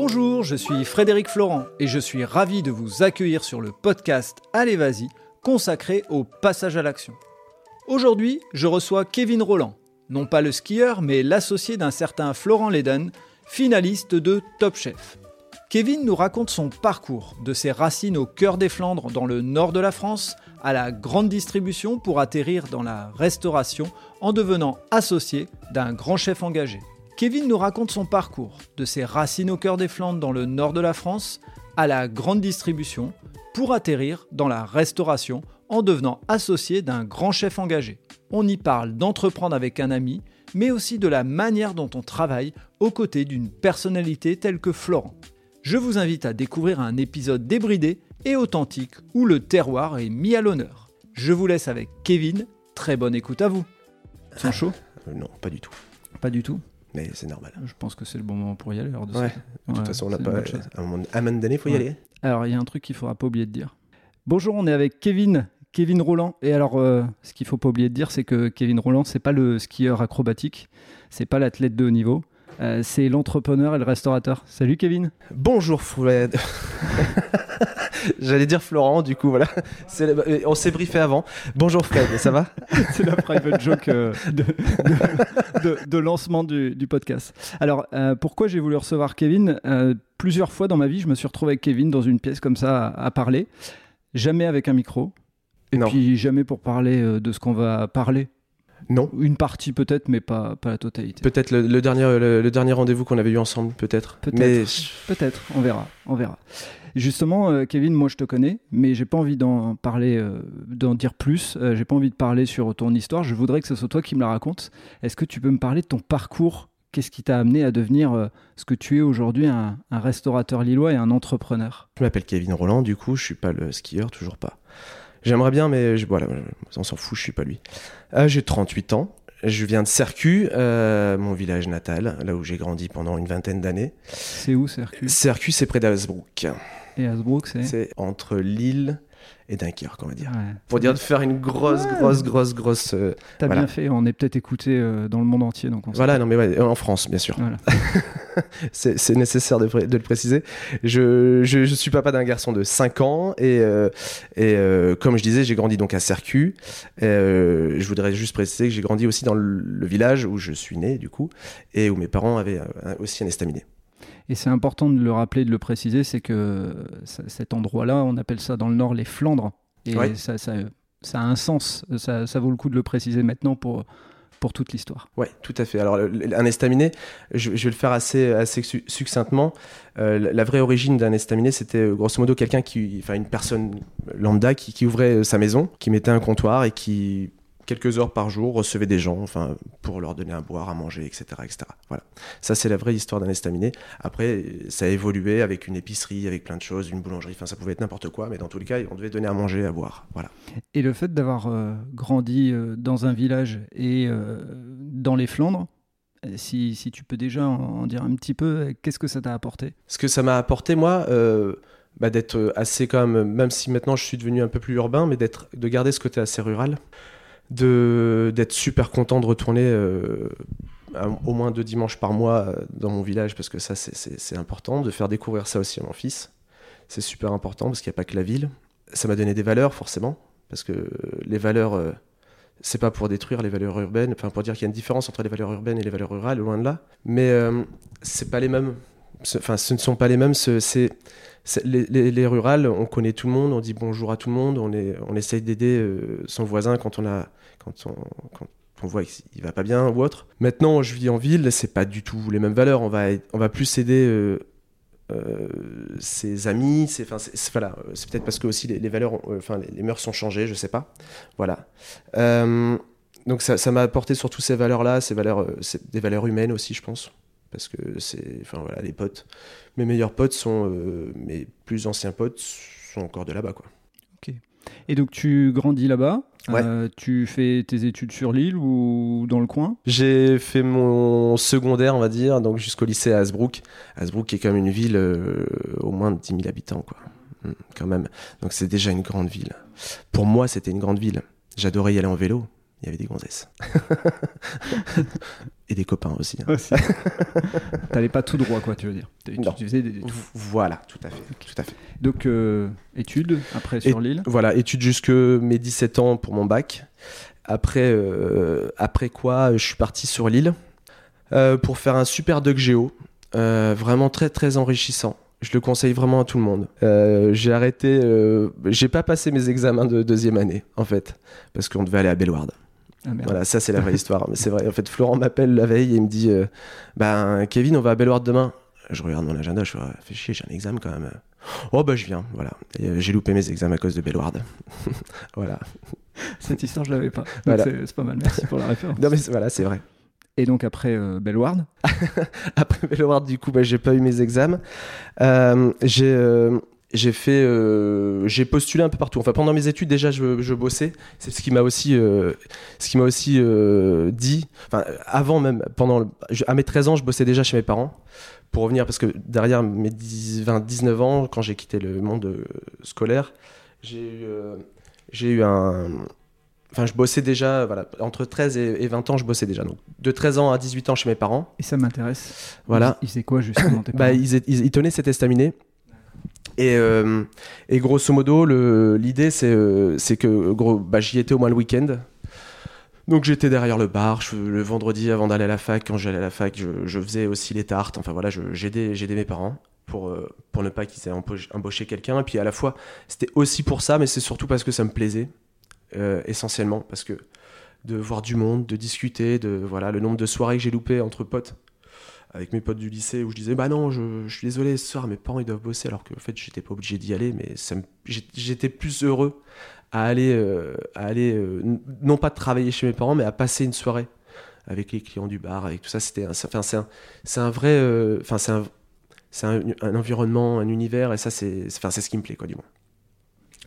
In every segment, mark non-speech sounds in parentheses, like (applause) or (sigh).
Bonjour, je suis Frédéric Florent et je suis ravi de vous accueillir sur le podcast Allez Vas-y, consacré au passage à l'action. Aujourd'hui, je reçois Kevin Roland, non pas le skieur, mais l'associé d'un certain Florent Leden, finaliste de Top Chef. Kevin nous raconte son parcours, de ses racines au cœur des Flandres dans le nord de la France, à la grande distribution pour atterrir dans la restauration en devenant associé d'un grand chef engagé. Kevin nous raconte son parcours, de ses racines au cœur des Flandres dans le nord de la France, à la grande distribution pour atterrir dans la restauration en devenant associé d'un grand chef engagé. On y parle d'entreprendre avec un ami, mais aussi de la manière dont on travaille aux côtés d'une personnalité telle que Florent je vous invite à découvrir un épisode débridé et authentique où le terroir est mis à l'honneur. Je vous laisse avec Kevin, très bonne écoute à vous. Sont chaud euh, Non, pas du tout. Pas du tout? Mais c'est normal. Je pense que c'est le bon moment pour y aller. de, ouais. de toute façon, on n'a pas. À un moment donné, il faut y aller. Alors, il y a un truc qu'il ne faudra pas oublier de dire. Bonjour, on est avec Kevin, Kevin Roland. Et alors, euh, ce qu'il faut pas oublier de dire, c'est que Kevin Roland, c'est pas le skieur acrobatique, c'est pas l'athlète de haut niveau, euh, c'est l'entrepreneur et le restaurateur. Salut Kevin. Bonjour Fred. (laughs) J'allais dire Florent, du coup, voilà. On s'est briefé avant. Bonjour Fred, ça va? (laughs) C'est la private joke euh, de, lancement du, podcast. Alors, euh, pourquoi j'ai voulu recevoir Kevin? Plusieurs fois dans ma vie, je me suis retrouvé avec Kevin dans une pièce comme ça à, parler. Jamais avec un micro. Et puis jamais pour parler de ce qu'on va parler non. Une partie peut-être, mais pas, pas la totalité. Peut-être le, dernier, le, dernier rendez-vous qu'on avait eu ensemble, peut-être. Peut-être, on verra, on verra. Justement, euh, Kevin, moi je te connais, mais j'ai pas envie d'en parler, euh, d'en dire plus. Euh, j'ai pas envie de parler sur ton histoire. Je voudrais que ce soit toi qui me la racontes. Est-ce que tu peux me parler de ton parcours? Qu'est-ce qui t'a amené à devenir ce que tu es aujourd'hui, un, un, restaurateur lillois et un entrepreneur? Je m'appelle Kevin Roland, du coup, je suis pas le skieur, toujours pas. J'aimerais bien, mais je, voilà, on s'en fout, je suis pas lui. Euh, j'ai 38 ans. Je viens de Sercu, euh, mon village natal, là où j'ai grandi pendant une vingtaine d'années. C'est où Sercu Sercu, c'est près d'Asbrook. Et Asbrook, c'est? C'est entre Lille et Dunkerque, on va dire. Pour dire de faire une grosse, grosse, grosse, grosse. Euh, T'as bien fait, on est peut-être écouté euh, dans le monde entier. Donc voilà, non, mais ouais, en France, bien sûr. (laughs) c'est nécessaire de, de, le préciser. Je, je, je, suis papa d'un garçon de 5 ans et, euh, et comme je disais, j'ai grandi donc à Sercu. je voudrais juste préciser que j'ai grandi aussi dans le, le, village où je suis né, du coup, et où mes parents avaient aussi un estaminet. Et c'est important de le rappeler, de le préciser, c'est que cet endroit-là, on appelle ça dans le nord les Flandres. Et ça, ça, ça, a un sens, ça, ça, vaut le coup de le préciser maintenant pour, pour toute l'histoire. Oui, tout à fait. Alors, un estaminet, je, vais le faire assez, assez succinctement. Euh, la vraie origine d'un estaminet, c'était euh, grosso modo quelqu'un qui, enfin une personne lambda qui, qui, ouvrait sa maison, qui mettait un comptoir et qui quelques heures par jour, recevait des gens, enfin, pour leur donner à boire, à manger, etc., etc. Voilà. Ça, c'est la vraie histoire d'un estaminet. Après, ça a évolué avec une épicerie, avec plein de choses, une boulangerie, enfin, ça pouvait être n'importe quoi, mais dans tous les cas, on devait donner à manger, à boire. Voilà. Et le fait d'avoir euh, grandi euh, dans un village et euh, dans les Flandres, si, si, tu peux déjà en, dire un petit peu, qu'est-ce que ça t'a apporté? Ce que ça m'a apporté, moi, bah, d'être assez quand même, même si maintenant je suis devenu un peu plus urbain, mais d'être, de garder ce côté assez rural d'être super content de retourner euh, au moins deux dimanches par mois euh, dans mon village parce que ça c'est important de faire découvrir ça aussi à mon fils. C'est super important parce qu'il n'y a pas que la ville. Ça m'a donné des valeurs forcément parce que les valeurs euh, c'est pas pour détruire les valeurs urbaines enfin pour dire qu'il y a une différence entre les valeurs urbaines et les valeurs rurales loin de là. Mais c'est pas les mêmes enfin ce ne sont pas les mêmes c'est les, les, rurales, on connaît tout le monde, on dit bonjour à tout le monde, on, est, essaye d'aider euh, son voisin quand on, quand on, voit qu'il va pas bien ou autre. Maintenant, je vis en ville, c'est pas du tout les mêmes valeurs. On va, plus aider euh, euh, ses amis. C'est voilà, peut-être parce que aussi les, valeurs, enfin les, mœurs sont changées, je sais pas. Voilà. donc ça m'a apporté surtout ces valeurs-là, ces valeurs, des valeurs humaines aussi, je pense parce que c'est enfin voilà les potes mes meilleurs potes sont euh, mes plus anciens potes sont encore de là-bas quoi ok et donc tu grandis là-bas euh, tu fais tes études sur l'île ou dans le coin? J'ai fait mon secondaire, on va dire, donc jusqu'au lycée à Hasbrook. Hasbrook est quand même une ville euh, au moins de 10 000 habitants, quoi. Hmm, quand même. Donc c'est déjà une grande ville. Pour moi, c'était une grande ville. J'adorais y aller en vélo il y avait des gonzesses. (laughs) et des copains aussi. hein. Aussi. (laughs) T'allais pas tout droit, quoi, tu veux dire. Tu, faisais des- Voilà, tout à fait. Tout à fait. Donc, euh, études, après sur l'île. Voilà, études jusque mes 17 ans pour mon bac. Après, euh, après quoi, je suis parti sur l'île euh, pour faire un super doc géo, vraiment très très enrichissant. Je le conseille vraiment à tout le monde. Euh, j'ai arrêté, euh, j'ai pas passé mes examens de deuxième année en fait, parce qu'on devait aller à Bellward. Ah. Voilà, ça c'est la vraie (laughs) histoire. Mais c'est vrai, en fait, Florent m'appelle la veille et il me dit euh, Ben, Kevin, on va à Bellward demain. Je regarde mon agenda, je fais Ah, Fais chier, j'ai un examen quand même. Oh, bah je viens, voilà. Euh, j'ai loupé mes examens à cause de Bellward. (laughs) voilà. (laughs) Cette histoire, je l'avais pas. Voilà. C'est pas mal, merci pour la référence. Non, mais voilà, c'est vrai. Et donc, après euh, Bellward, Après Bellward, du coup, bah, j'ai pas eu mes examens. Euh, j'ai. J'ai fait, euh, j'ai postulé un peu partout. Enfin, pendant mes études, déjà, je, je bossais. C'est ce qui m'a aussi, euh, ce qui m'a aussi euh, dit. Enfin, avant même, pendant, le- à mes 13 ans, je bossais déjà chez mes parents. Pour revenir, parce que derrière mes 10, 20, 19 ans, quand j'ai quitté le monde scolaire, j'ai eu, j'ai eu un. Enfin, je bossais déjà, voilà, entre 13 et, et 20 ans, je bossais déjà. Donc, de 13 ans à 18 ans chez mes parents. et ça m'intéresse. Voilà. Ils, faisaient quoi justement (coughs) tes Bah, ils- ils tenaient cet estaminet. Et, euh, et grosso modo, l'idée, c'est euh, que bah, j'y étais au moins le week-end. Donc j'étais derrière le bar, le vendredi avant d'aller à la fac, quand j'allais à la fac, je, faisais aussi les tartes, enfin voilà, j'aidais mes parents pour, euh, pour ne pas qu'ils aient embauché quelqu'un. Et puis à la fois, c'était aussi pour ça, mais c'est surtout parce que ça me plaisait, essentiellement, parce que de voir du monde, de discuter, de voilà, le nombre de soirées que j'ai loupées entre potes avec mes potes du lycée où je disais bah non je, je suis désolé ce soir mes parents ils doivent bosser. Alors que en fait j'étais pas obligé d'y aller mais j'étais plus heureux à aller euh, à aller euh, non pas de travailler chez mes parents mais à passer une soirée avec les clients du bar avec tout ça. C'était c'est un c'est un vrai euh, enfin c'est un environnement un univers et ça c'est enfin c'est ce qui me plaît quoi du moins.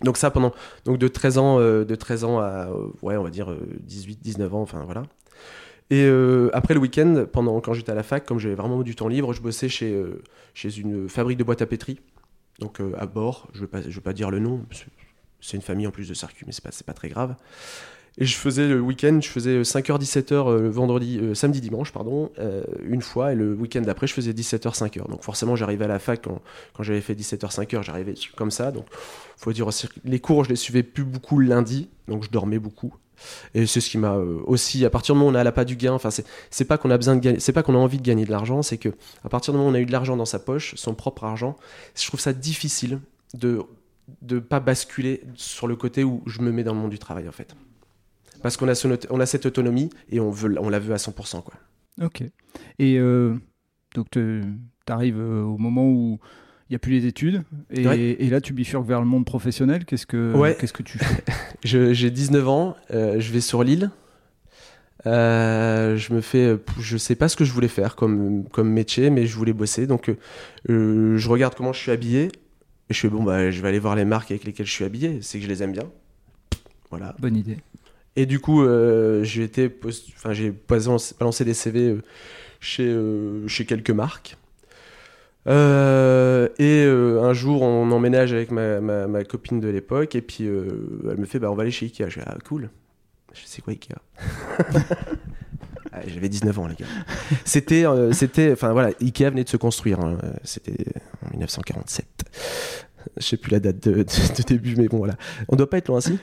Donc ça pendant donc de 13 ans de 13 ans à ouais on va dire euh, 18 19 ans enfin voilà et euh, après le week-end, pendant quand j'étais à la fac, comme j'avais vraiment du temps libre, je bossais chez, euh, chez une fabrique de boîtes à pétri, donc euh, à bord. Je ne vais, pas- pas dire le nom, c'est une famille en plus de circuit, mais c'est pas, c'est pas très grave. Et je faisais le week-end, je faisais 5h-17h le vendredi, samedi dimanche, pardon, une fois, et le week-end d'après, je faisais 17h-5h. Donc forcément, j'arrivais à la fac quand, quand j'avais fait 17h-5h, j'arrivais comme ça. Donc faut dire les cours, je les suivais plus beaucoup le lundi, donc je dormais beaucoup. Et c'est ce qui m'a euh, aussi, à partir du moment où on a la pas du gain, enfin c'est pas qu'on a besoin de gagner, c'est pas qu'on a envie de gagner de l'argent, c'est que à partir du moment où on a eu de l'argent dans sa poche, son propre argent, je trouve ça difficile de de pas basculer sur le côté où je me mets dans le monde du travail en fait. Parce qu'on a, son on a cette autonomie et on, veut, on la veut à 100%. Quoi. Ok. Et euh, donc, tu arrives au moment où il n'y a plus les études, et, Ouais. et là, tu bifurques vers le monde professionnel. Qu'est-ce que, Ouais. qu'est-ce que tu fais? (laughs) J'ai 19 ans, euh, je vais sur l'île. Euh, je me fais, je sais pas ce que je voulais faire comme, comme métier, mais je voulais bosser. Donc, euh, je regarde comment je suis habillé. Et je fais, bon, bah, je vais aller voir les marques avec lesquelles je suis habillé. C'est que je les aime bien. Voilà. Bonne idée. Et du coup, j'ai été enfin, j'ai balancé des CV chez, chez quelques marques. Euh, et euh, un jour, on emménage avec ma, ma, ma copine de l'époque, et puis euh, elle me fait bah, On va aller chez Ikea. Je fais Ah, cool. Je C'est quoi Ikea? (laughs) Ah, J'avais 19 ans, les gars. C'était, euh, c'était, enfin voilà, Ikea venait de se construire. hein. C'était en 1947. Je sais plus la date de, de- de début, mais bon, voilà. On doit pas être loin, si?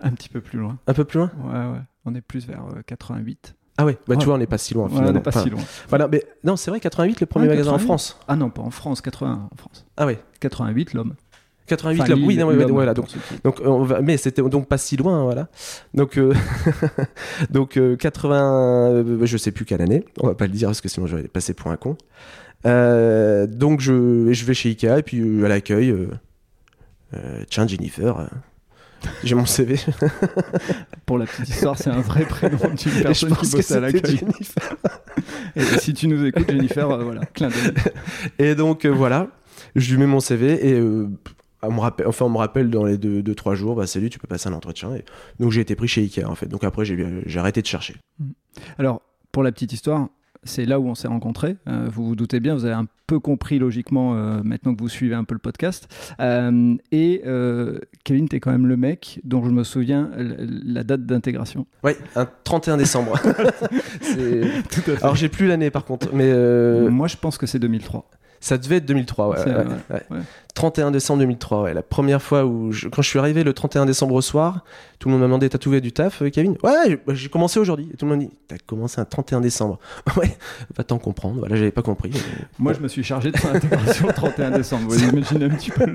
Un petit peu plus loin. Un peu plus loin? Ouais, ouais. On est plus vers euh, 88. Ah ouais, bah Ouais. tu vois, on n'est pas si loin Ouais, on finalement. n'est pas Enfin, si loin. Voilà, mais non, c'est vrai, 88, le premier magasin en 88. France. Ah non, pas en France, 81 en France. Ah ouais, 88, l'homme. 88, Enfin, là, oui, non, l'homme, voilà. Donc, donc on va, mais c'était donc pas si loin, voilà. Donc, euh, (laughs) donc euh, 80, euh, je sais plus quelle année, on va pas le dire parce que sinon je vais passer pour un con. Euh, donc je, je vais chez Ikea et puis euh, à l'accueil, euh, euh, tiens Jennifer, euh, j'ai mon CV. (laughs) Pour la petite histoire, c'est un vrai prénom d'une (laughs) personne qui bosse à c'était l'accueil. Jennifer. (laughs) Et si tu nous écoutes, Jennifer, euh, voilà, clin d'œil. Et donc euh, voilà, je lui mets mon CV et euh, on me rappelle, enfin on me rappelle dans les 2-3 deux, deux, trois jours, bah salut, tu peux passer un entretien. Et donc j'ai été pris chez Ikea en fait. Donc après j'ai j'ai arrêté de chercher. Alors, pour la petite histoire, c'est là où on s'est rencontrés. Euh, vous vous doutez bien, vous avez un peu compris logiquement euh, maintenant que vous suivez un peu le podcast. Euh, et Kevin, tu es quand même le mec dont je me souviens la date d'intégration. Oui, un 31 décembre. (laughs) Alors j'ai plus l'année par contre, mais moi je pense que c'est 2003. Ça devait être 2003, ouais. 31 décembre 2003, ouais. La première fois où. Quand je suis arrivé le 31 décembre au soir, tout le monde m'a demandé T'as trouvé du taf, euh, Kevin? Ouais, bah, j'ai commencé aujourd'hui. Et tout le monde dit T'as commencé un 31 décembre. (laughs) ouais, va t'en comprendre. Voilà, j'avais pas compris. Moi, je me suis chargé de son intégration le 31 décembre. Vous (laughs) imaginez un petit peu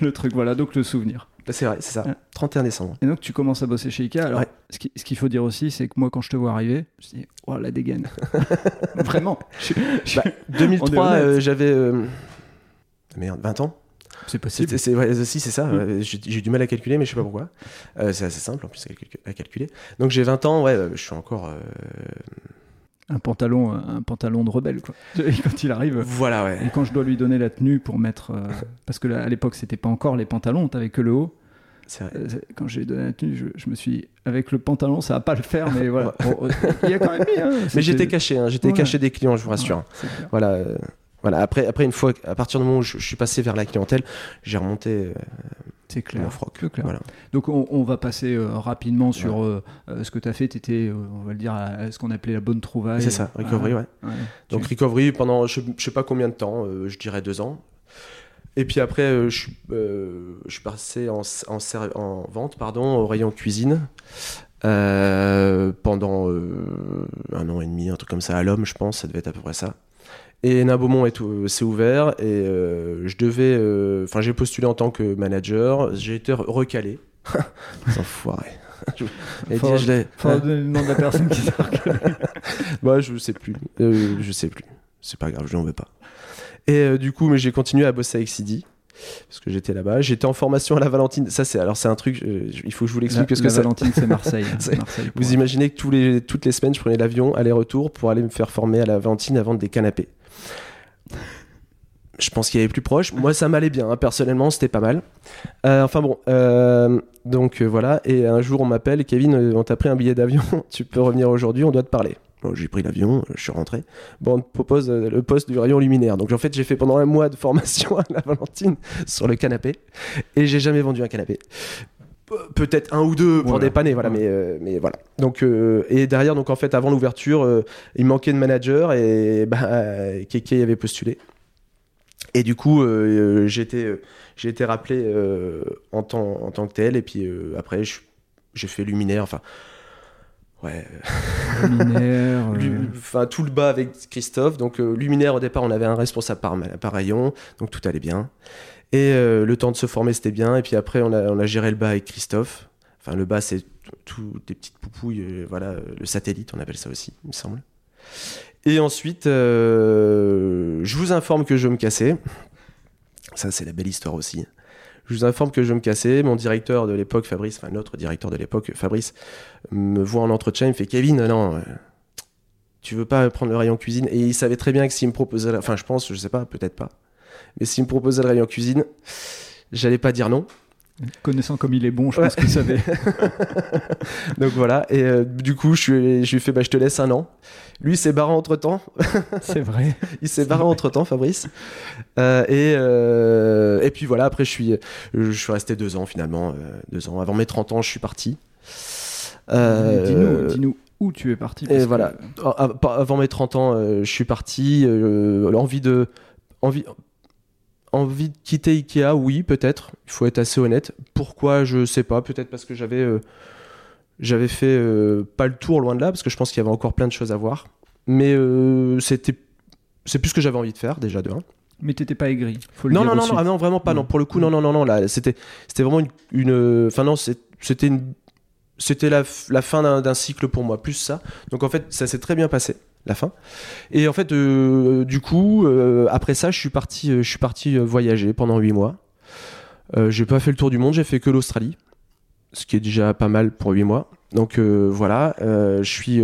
le truc. Voilà, donc le souvenir. Bah, c'est vrai, c'est ça. 31 décembre. Et donc tu commences à bosser chez Ikea. Alors, ce qu'il faut dire aussi, c'est que moi, quand je te vois arriver, je me dis, oh la dégaine. (laughs) Vraiment. 2003, bah, euh, j'avais. Euh, merde, 20 ans c'est possible. C'est, ouais, si, c'est ça. Mm. J'ai, du mal à calculer, mais je sais pas pourquoi. Euh, c'est assez simple en plus à calculer. Donc j'ai 20 ans, ouais, je suis encore un pantalon, un pantalon de rebelle, quoi. (laughs) quand il arrive. Voilà, ouais. Et quand je dois lui donner la tenue pour mettre. Euh, (laughs) parce que à l'époque, c'était pas encore les pantalons, t'avais que le haut. Vrai. Euh, quand j'ai donné la tenue, je, me suis dit, avec le pantalon, ça va pas le faire, mais voilà. (laughs) il y a quand même mis. Hein, mais j'étais caché, hein, j'étais caché des clients, je vous rassure. voilà. Euh, voilà. Après, après, une fois, à partir du moment où je, suis passé vers la clientèle, j'ai remonté. C'est clair. Voilà. Donc on, va passer euh, rapidement sur euh, euh, ce que tu as fait. Tu étais, on va le dire, à, ce qu'on appelait la bonne trouvaille. C'est ça, recovery, ouais. Donc recovery pendant je, ne sais pas combien de temps, je dirais deux ans. Et puis après, je, je suis passé en, en, en, vente pardon, au rayon cuisine pendant un an et demi, un truc comme ça à l'homme, je pense, ça devait être à peu près ça. Et Nabaumont est s'est ouvert et euh, je devais, euh, enfin j'ai postulé en tant que manager, j'ai été recalé. (laughs) Enfoiré. Et faut, je l'ai. Faut donner le nom de la personne qui (laughs) bah je sais plus, euh, je sais plus. C'est pas grave, je n'en veux pas. Et du coup, mais j'ai continué à bosser avec Sidi parce que j'étais là-bas. J'étais en formation à la Valentine. Ça, c'est alors c'est un truc. il faut que je vous l'explique parce la que Valentine, c'est Marseille. (laughs) vous imaginez que tous les, toutes les semaines, je prenais l'avion aller-retour pour aller me faire former à la Valentine à vendre des canapés. Je pense qu'il y avait plus proche. Moi, ça m'allait bien. Hein. Personnellement, c'était pas mal. Euh, enfin bon, euh, donc euh, voilà. Et un jour, on m'appelle, Kevin, on t'a pris un billet d'avion. (laughs) tu peux revenir aujourd'hui, on doit te parler. J'ai pris l'avion, je suis rentré. Bon, on te propose le poste du rayon luminaire. Donc en fait, j'ai fait pendant un mois de formation (laughs) à la Valentine sur le canapé. Et j'ai jamais vendu un canapé peut-être un ou deux pour dépanner voilà mais euh, mais voilà. Donc euh, et derrière donc en fait avant l'ouverture euh, il manquait de manager et (laughs) bah Keke avait postulé. Et du coup j'ai été j'ai été rappelé en tant en tant que tel. Et puis après j'ai fait luminaire enfin ouais. Luminaire (laughs) enfin tout le bas avec Christophe. Donc luminaire au départ on avait un responsable par, par rayon. Donc tout allait bien et euh, le temps de se former, c'était bien. Et puis après, on a, géré le bas avec Christophe. Enfin, le bas, c'est tout des petites poupouilles. Euh, voilà, le satellite, on appelle ça aussi, il me semble. Et ensuite, euh, je vous informe que je me casser. Ça, c'est la belle histoire aussi. Je vous informe que je me casser. Mon directeur de l'époque, Fabrice, enfin notre directeur de l'époque, Fabrice, me voit en entretien. Il me fait Kevin, non, tu veux pas prendre le rayon cuisine? Et il savait très bien que s'il me proposait, enfin, je pense, je sais pas, peut-être pas. Mais s'il me proposait de travailler en cuisine, j'allais pas dire non. Connaissant comme il est bon, je pense qu'il savait. (laughs) Donc voilà, et euh, du coup, je, lui ai fait bah, je te laisse un an. Lui, s'est barré entre temps. (laughs) C'est vrai. il s'est barré entre temps, Fabrice. Euh, et, euh, et puis voilà, après, je suis, je suis resté deux ans finalement. deux ans. Avant mes 30 ans, je suis parti. Dis-nous, dis où tu es parti. et voilà, avant mes 30 ans, je suis parti. L'envie de. Envie, Envie de quitter Ikea, oui, peut-être. Il faut être assez honnête. Pourquoi, je sais pas. Peut-être parce que j'avais euh, j'avais fait euh, pas le tour loin de là, parce que je pense qu'il y avait encore plein de choses à voir. Mais euh, c'était c'est plus ce que j'avais envie de faire déjà de 1. Mais t'étais pas aigri. Faut le non, non, non, ah non, vraiment pas. Non, pour le coup, non, non, non, non. Là, c'était, c'était vraiment une, Enfin non, c'était une, c'était la, la fin d'un cycle pour moi, plus ça. Donc en fait, ça s'est très bien passé la fin. Et en fait, euh, du coup, euh, après ça, je suis parti, euh, je suis parti voyager pendant 8 mois. j'ai pas fait le tour du monde, j'ai fait que l'Australie, ce qui est déjà pas mal pour 8 mois. Donc voilà, je suis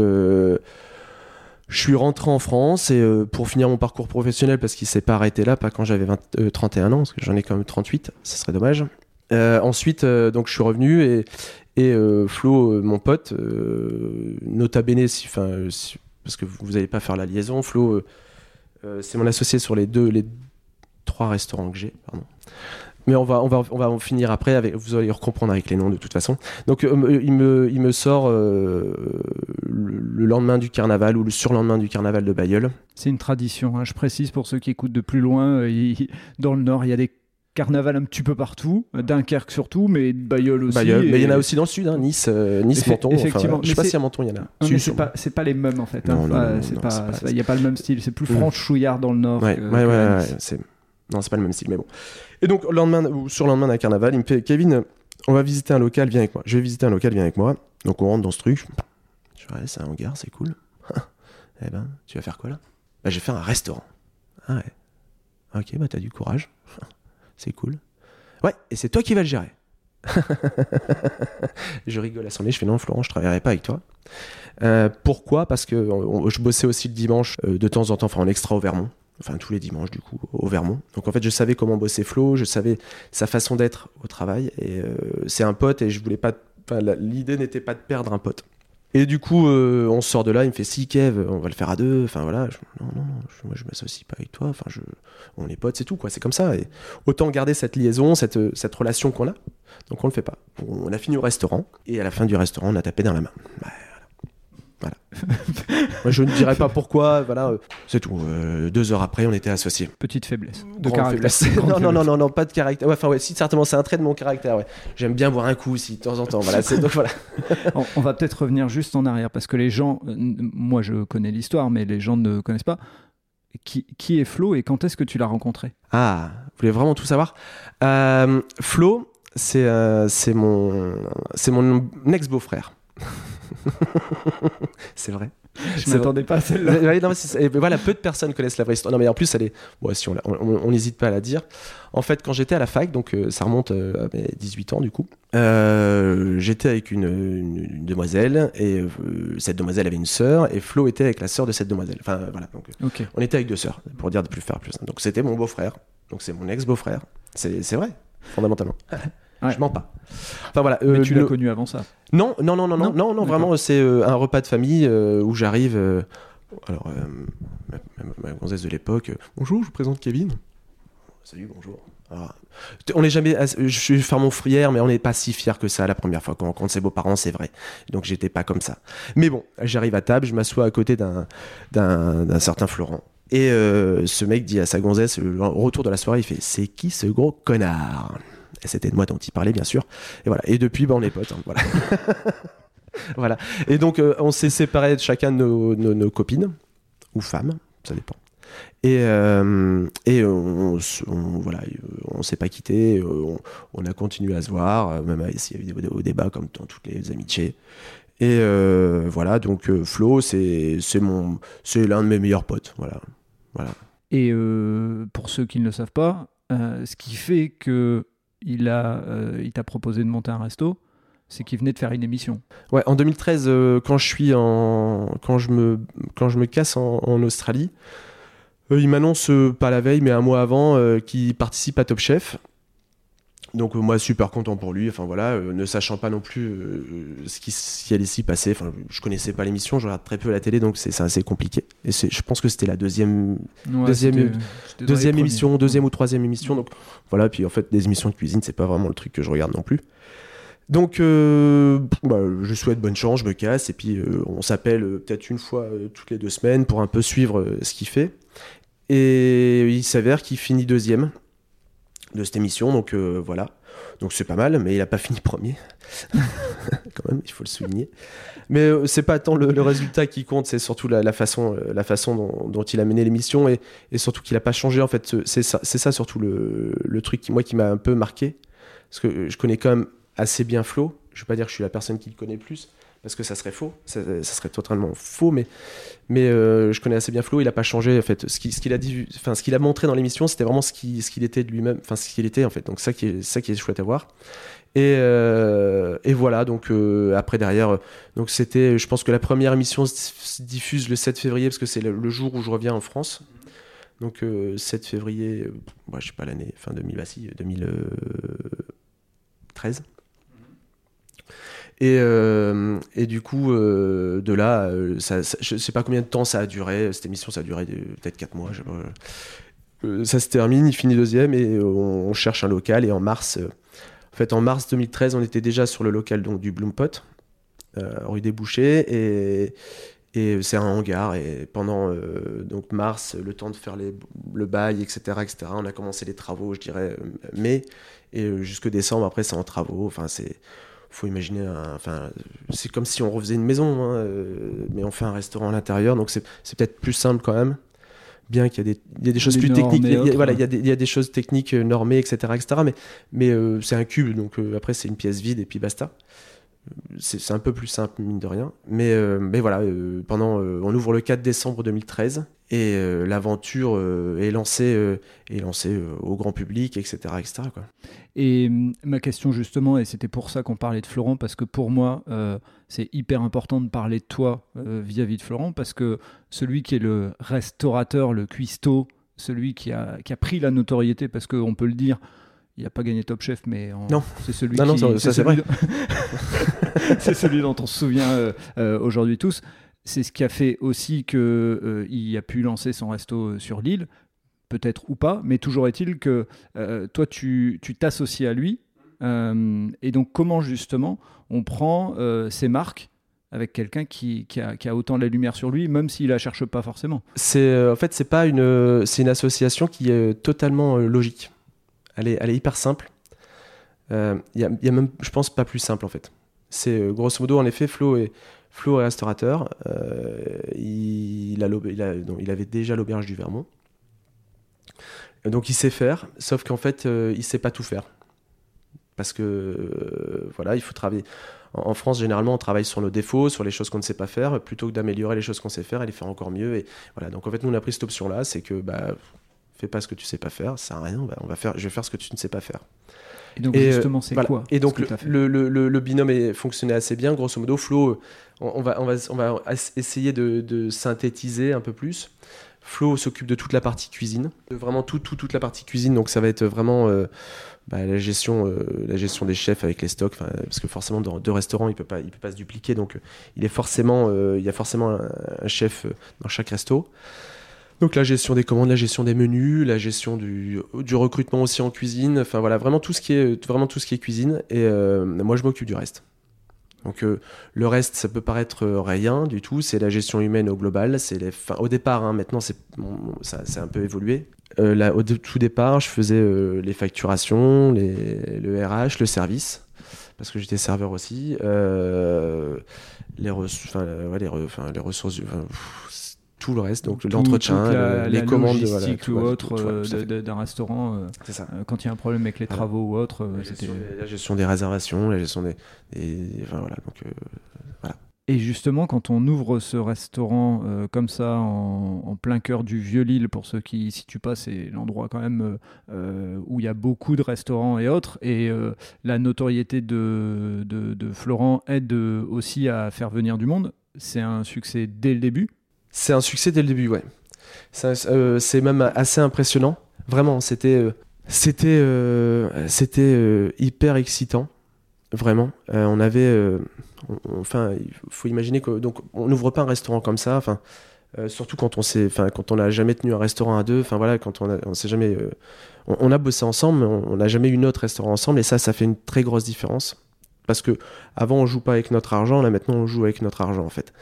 je suis rentré en France et pour finir mon parcours professionnel parce qu'il s'est pas arrêté là, pas quand j'avais 31 ans, parce que j'en ai quand même 38, ça serait dommage. ensuite, donc je suis revenu et, Flo, mon pote, nota bene, si, parce que vous n'allez pas faire la liaison. Flo, c'est mon associé sur les deux, les trois restaurants que j'ai. Mais on va, en finir après, avec, vous allez comprendre avec les noms de toute façon. Donc euh, il, me, sort euh, le, lendemain du carnaval ou le surlendemain du carnaval de Bayeul. C'est une tradition, hein. je précise pour ceux qui écoutent de plus loin. Euh, dans le Nord, il y a des carnavals un petit peu partout, Dunkerque surtout, mais Bayeul aussi. Bayeul, mais il y en a aussi dans le sud, hein, Nice, Nice, Menton. Effectivement. je sais pas si à Menton il y en a. c'est pas, pas, les mêmes en fait. Hein. Il n'y a pas le même style. C'est plus franchouillard dans le Nord. Ouais, ouais, ouais, c'est non, c'est pas le même style, mais bon. Et donc, lendemain, ou sur le lendemain d'un carnaval, il me fait Kevin, on va visiter un local, viens avec moi. Je vais visiter un local, viens avec moi. Donc, on rentre dans ce truc. Je fais, ouais, c'est un hangar, c'est cool. (laughs) eh ben, tu vas faire quoi là? Bah, je vais faire un restaurant. Ah ouais. Ok, bah, t'as du courage. C'est cool. Ouais, et c'est toi qui vas le gérer. (laughs) je rigole à son nez, je fais non, Florent, je travaillerai pas avec toi. Euh, pourquoi? Parce que je bossais aussi le dimanche euh, de temps en temps, enfin en extra au Vermont enfin tous les dimanches du coup au Vermont. Donc en fait je savais comment bosser Flo, je savais sa façon d'être au travail et euh, c'est un pote et je voulais pas, l'idée n'était pas de perdre un pote. Et du coup euh, on sort de là, il me fait si Kev, on va le faire à deux, enfin voilà, non non non, je, moi je m'associe pas avec toi, enfin je, on est potes c'est tout quoi, c'est comme ça et autant garder cette liaison, cette, cette relation qu'on a. Donc on le fait pas. On a fini au restaurant et à la fin du restaurant on a tapé dans la main. Bah, (laughs) Moi, je ne dirais pas pourquoi, voilà, euh, c'est tout. Euh, deux heures après, on était associés. Petite faiblesse de caractère. (laughs) non, non, non, non, non, pas de caractère. enfin, ouais, si, certainement, c'est un trait de mon caractère. Ouais. J'aime bien boire un coup aussi, de temps en temps. Voilà, donc voilà. (laughs) on, va peut-être revenir juste en arrière parce que les gens, euh, moi, je connais l'histoire, mais les gens ne connaissent pas. Qui, qui est Flo et quand est-ce que tu l'as rencontré? Ah, vous voulez vraiment tout savoir? Flo, c'est c'est mon, c'est mon ex-beau-frère. (laughs) c'est vrai. Je m'attendais pas à celle-là. voilà, peu de personnes connaissent la vraie histoire. Non, mais en plus, elle est. Bon, si on n'hésite pas à la dire. En fait, quand j'étais à la fac, donc euh, ça remonte euh, à mes 18 ans du coup, euh, j'étais avec une, demoiselle et cette demoiselle avait une sœur et Flo était avec la sœur de cette demoiselle. Enfin voilà, donc on était avec deux sœurs pour dire de plus faire plus. Donc c'était mon beau-frère, donc c'est mon ex-beau-frère. C'est vrai, fondamentalement. (laughs) Je mens pas. Enfin voilà. Mais tu l'as connu avant ça non, non, non, non, non, non, non vraiment, c'est euh, un repas de famille euh, où j'arrive. Euh, alors, ma, gonzesse de l'époque, bonjour, je vous présente Kevin. Salut, bonjour. on n'est jamais, je suis faire mon frière, mais on n'est pas si fier que ça la première fois qu'on rencontre ses beaux-parents, c'est vrai. Donc j'étais pas comme ça. Mais bon, j'arrive à table, je m'assois à côté d'un d'un certain Florent. Et ce mec dit à sa gonzesse, au retour de la soirée, il fait C'est qui ce gros connard? Et c'était de moi dont il parlait, bien sûr. Et voilà. Et depuis, bah, on est potes. Hein, voilà. (laughs) voilà. Et donc, euh, on s'est séparés de chacun de nos, copines, ou femmes, ça dépend. Et, euh, et on, voilà, on s'est pas quitté, on, a continué à se voir, même s'il y avait des, débats comme dans toutes les amitiés. Et euh, voilà, donc Flo, c'est mon, c'est l'un de mes meilleurs potes, voilà, voilà. Et pour ceux qui ne le savent pas, ce qui fait que euh, il t'a proposé de monter un resto, c'est qu'il venait de faire une émission. Ouais, en 2013, euh, quand je suis en, quand je me, quand je me casse en, Australie, euh, il m'annonce pas la veille, mais un mois avant, qu'il participe à Top Chef. Donc moi super content pour lui, enfin voilà, ne sachant pas non plus ce qui, allait s'y passer, enfin je connaissais pas l'émission, je regarde très peu la télé donc c'est assez compliqué. Et je pense que c'était la deuxième deuxième, deuxième émission, deuxième ou troisième émission donc voilà, puis en fait des émissions de cuisine c'est pas vraiment le truc que je regarde non plus. Donc bah, je souhaite bonne chance, je me casse et puis on s'appelle peut-être une fois toutes les deux semaines pour un peu suivre ce qu'il fait. Et il s'avère qu'il finit deuxième de cette émission. Donc euh, voilà. Donc c'est pas mal, mais il a pas fini premier. (laughs) Quand même, il faut le souligner. Mais euh, c'est pas tant le, résultat qui compte, c'est surtout la, façon, euh, la façon dont, il a mené l'émission et, surtout qu'il a pas changé. En fait, c'est ça, ça, surtout le, le, truc qui, moi, qui m'a un peu marqué. Parce que je connais quand même assez bien Flo. Je vais pas dire que je suis la personne qui le connaît plus, parce que ça serait faux, ça, serait totalement faux, mais, euh, je connais assez bien Flo, il n'a pas changé en fait. Ce qu'il a a montré dans l'émission, c'était vraiment ce qu'il était de lui-même, enfin ce qu'il était en fait. Donc ça qui est ça qui est chouette à voir. Et, euh, voilà, donc euh, après derrière, donc c'était, je pense que la première émission se diffuse le 7 février parce que c'est le, jour où je reviens en France. Donc 7 février, moi je sais pas l'année, fin 2000, bah, 2013. Et, euh, et du coup, euh, de là, euh, ça, ça- je sais pas combien de temps ça a duré. Cette émission, ça a duré peut-être 4 mois. ça se termine, il finit deuxième et on, cherche un local. Et en mars, en fait, en mars 2013, on était déjà sur le local donc, du Bloompot, rue des Bouchers. Et, c'est un hangar. Et pendant donc mars, le temps de faire le bail, etc., etc., on a commencé les travaux, je dirais, mai. Et jusque décembre, après, c'est en travaux. Enfin, c'est faut imaginer un- enfin c'est comme si on refaisait une maison hein, euh, mais on fait un restaurant à l'intérieur donc c'est peut-être plus simple quand même. Bien qu'il y a des, il y a des choses plus techniques il y voilà y, a des- il y a des choses techniques euh, normées etc etc mais mais euh, c'est un cube donc euh, après c'est une pièce vide et puis basta c'est un peu plus simple mine de rien. Mais euh, mais voilà euh, pendant euh, on ouvre le 4 décembre 2013 et l'aventure est lancée est lancée au grand public etc Et hum, ma question justement, et c'était pour ça qu'on parlait de Florent, parce que pour moi, c'est hyper important de parler de toi vis-à-vis de Florent, parce que celui qui est le restaurateur, le cuistot, celui qui a, qui a pris la notoriété, parce qu'on peut le dire, il n'a pas gagné Top Chef, mais en- Non. c'est celui Non, non, qui- ça- ça, c'est celui dont- (laughs) c'est celui dont on se souvient euh, euh, aujourd'hui tous. C'est ce qui a fait aussi que euh, il a pu lancer son resto sur l'île, peut-être ou pas, mais toujours est-il que toi, tu tu t'associes à lui. Et donc, comment justement on prend ces marques avec quelqu'un qui, qui a, qui a autant de la lumière sur lui, même s'il la cherche pas forcément? C'est en fait c'est pas une c'est une association qui est totalement logique. Elle est hyper simple. Euh, Il a même je pense pas plus simple en fait. C'est euh, grosso modo en effet Flo est restaurateur. Euh, il, avait déjà l'auberge du Vermont. Donc il sait faire, sauf qu'en fait euh, il sait pas tout faire. Parce que euh, voilà, il faut travailler. En, en France, généralement, on travaille sur nos défauts, sur les choses qu'on ne sait pas faire, plutôt que d'améliorer les choses qu'on sait faire et les faire encore mieux. Et voilà, donc en fait, nous, on a pris cette option-là, c'est que bah, fais pas ce que tu sais pas faire, ça sert à rien, on va faire, je vais faire ce que tu ne sais pas faire. Et donc, Et, euh, justement, c'est Voilà. quoi Et donc le, binôme est fonctionnait assez bien, grosso modo. Flo, euh, on, on va, on, va, on va as- essayer de, de synthétiser un peu plus. Flo s'occupe de toute la partie cuisine, de vraiment tout, tout- toute la partie cuisine. Donc ça va être vraiment euh, bah, la gestion, euh, la gestion des chefs avec les stocks, parce que forcément dans deux restaurants, il peut pas, il peut pas se dupliquer. Donc il est forcément, euh, il y a forcément un, un chef dans chaque resto. Donc la gestion des commandes, la gestion des menus, la gestion du, du recrutement aussi en cuisine, enfin voilà, vraiment tout ce qui est, vraiment tout ce qui est cuisine. Et euh, moi, je m'occupe du reste. Donc euh, le reste, ça peut paraître euh, rien du tout. C'est la gestion humaine au global. C'est les, au départ, hein, maintenant, c'est, ça, c'est un peu évolué. Là, au tout départ, je faisais les facturations, le RH, le service, parce que j'étais serveur aussi. Les, ressources, tout le reste, donc l'entretien, le- les la commandes, logistique voilà, tout, ou voilà, autre voilà, d'un restaurant, euh, ça. euh, quand il y a un problème avec les Voilà. travaux ou autre, euh, La c'était... gestion, des, la gestion des réservations, la gestion des, des- enfin voilà, donc euh, Et justement, quand on ouvre ce restaurant euh, comme ça, en, en plein cœur du Vieux-Lille, pour ceux qui ne situent pas, c'est l'endroit quand même euh, où il y a beaucoup de restaurants et autres. Et euh, la notoriété de, de, de Florent aide aussi à faire venir du monde. C'est un succès dès le début. C'est un succès dès le début, ouais. Euh, c'est même assez impressionnant. Vraiment, c'était euh, c'était euh, hyper excitant. Vraiment, on avait, enfin, il faut imaginer que donc on n'ouvre pas un restaurant comme ça. Enfin, surtout quand on s'est, enfin, quand on n'a jamais tenu un restaurant à deux. Enfin voilà, quand on a, on s'est jamais, on, a bossé ensemble, mais on n'a jamais eu notre restaurant ensemble. Et ça, ça fait une très grosse différence. Parce que avant on joue pas avec notre argent, là maintenant on joue avec notre argent en fait.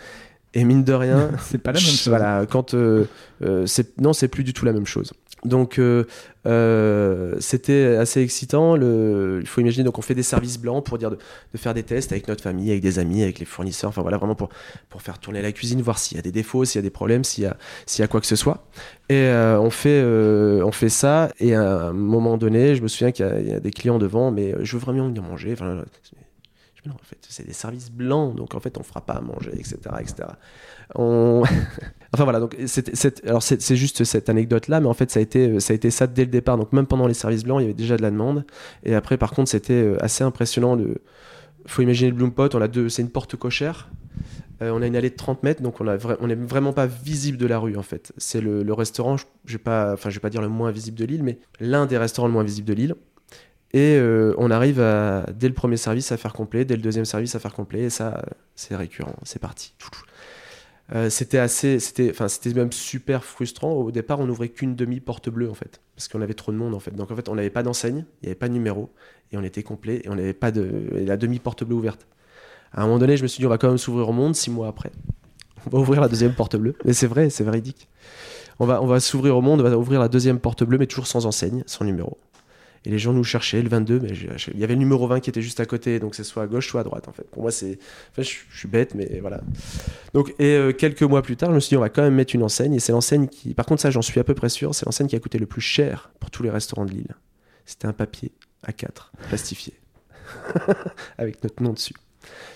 Et mine de rien, (laughs) c'est pas la même chose. voilà, quand euh, euh, c'est non, c'est plus du tout la même chose. Donc euh, euh, c'était assez excitant. Le, il faut imaginer donc on fait des services blancs pour dire de, de faire des tests avec notre famille, avec des amis, avec les fournisseurs. Enfin voilà, vraiment pour pour faire tourner la cuisine, voir s'il y a des défauts, s'il y a des problèmes, s'il y a s'il y a quoi que ce soit. Et euh, on fait euh, on fait ça. Et à un moment donné, je me souviens qu'il y a- il y, a des clients devant, mais je veux vraiment venir manger. Enfin, non, en fait, c'est des services blancs, donc en fait, on fera pas à manger, etc., etc. (laughs) Enfin voilà, donc c'est, juste cette anecdote-là, mais en fait, ça a été, ça dès le départ. Donc même pendant les services blancs, il y avait déjà de la demande. Et après, par contre, c'était euh, assez impressionnant. De... faut imaginer le Bloom Pot, on a deux, c'est une porte cochère. Euh, on a une allée de 30 mètres, donc on a vra- on est vraiment pas visible de la rue en fait. C'est le, le restaurant, je, je vais pas, vais pas dire le moins visible de l'île, mais l'un des restaurants le moins visible de l'île. Et euh, on arrive dès le premier service à faire complet, dès le deuxième service à faire complet, et ça, c'est récurrent, c'est parti. Euh, c'était assez, c'était, enfin, c'était même super frustrant. Au départ, on n'ouvrait qu'une demi porte bleue en fait, parce qu'on avait trop de monde en fait. Donc en fait, on n'avait pas d'enseigne, il n'y avait pas de numéro, et on était complet, et on n'avait pas de la demi porte bleue ouverte. À un moment donné, je me suis dit, on va quand même s'ouvrir au monde. Six mois après, on va ouvrir la deuxième porte bleue. Mais c'est vrai, c'est véridique. On va, on va s'ouvrir au monde, on va ouvrir la deuxième porte bleue, mais toujours sans enseigne, sans numéro. Et les gens nous cherchaient le 22, mais il y avait le numéro 20 qui était juste à côté, donc c'est soit à gauche, soit à droite en fait. Pour moi, c'est. Enfin, je, suis bête, mais voilà. Donc, et euh, quelques mois plus tard, je me suis dit, on va quand même mettre une enseigne, et c'est l'enseigne qui. Par contre, ça, j'en suis à peu près sûr, c'est l'enseigne qui a coûté le plus cher pour tous les restaurants de l'île. C'était un papier A4, plastifié, (laughs) avec notre nom dessus.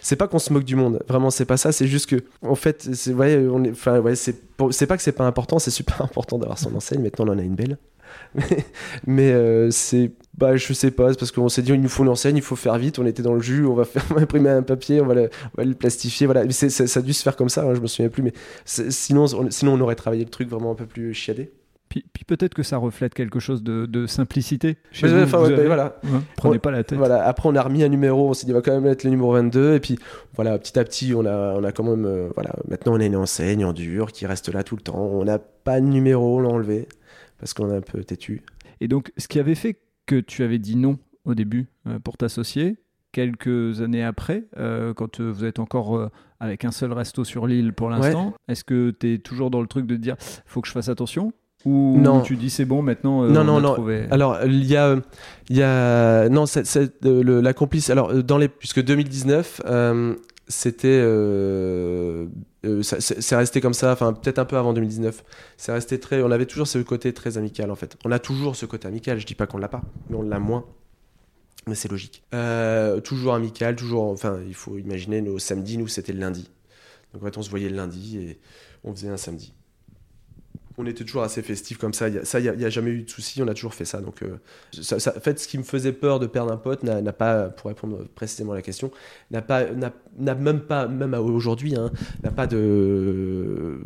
C'est pas qu'on se moque du monde, vraiment, c'est pas ça, c'est juste que, en fait, c'est ouais, ouais, c'est pas que c'est pas important, c'est super (laughs) important d'avoir son enseigne, maintenant on en a une belle (laughs) mais, euh, c'est bah je sais pas c'est parce qu'on s'est dit il nous faut une enseigne il faut faire vite on était dans le jus on va (laughs) faire imprimer un papier on va le, on va le plastifier voilà ça, ça, a dû se faire comme ça hein, je me souviens plus mais sinon on, sinon on aurait travaillé le truc vraiment un peu plus chiadé puis, puis peut-être que ça reflète quelque chose de, de simplicité. Chez vous, enfin, voilà. prenez pas la tête. Voilà. Après, on a remis un numéro. On s'est dit, on va quand même mettre le numéro 22. Et puis, voilà, petit à petit, on a, on a quand même. Euh, voilà, maintenant, on a une enseigne en dur qui reste là tout le temps. On n'a pas de numéro, on l'a enlevé parce qu'on est un peu têtu. Et donc, ce qui avait fait que tu avais dit non au début euh, pour t'associer, quelques années après, euh, quand euh, vous êtes encore avec un seul resto sur l'île pour l'instant, est-ce que tu es toujours dans le truc de dire faut que je fasse attention? Ou non. tu dis c'est bon maintenant non non non alors il y a il y a non c'est, la complice alors dans les puisque 2019 c'était euh, euh, c'est resté comme ça enfin peut-être un peu avant 2019 c'est resté très on avait toujours ce côté très amical en fait. On a toujours ce côté amical je dis pas qu'on l'a pas mais on l'a moins. Mais c'est logique. Euh, toujours amical toujours enfin il faut imaginer nos samedis nous c'était le lundi. Donc en fait on se voyait le lundi et on faisait un samedi on était toujours assez festif comme ça. ça, il n'y a, jamais eu de souci, on a toujours fait ça. Donc, euh, ça, en fait, ce qui me faisait peur de perdre un pote n'a pas, pour répondre précisément à la question, n'a pas, n'a même pas, même aujourd'hui, hein, n'a pas de,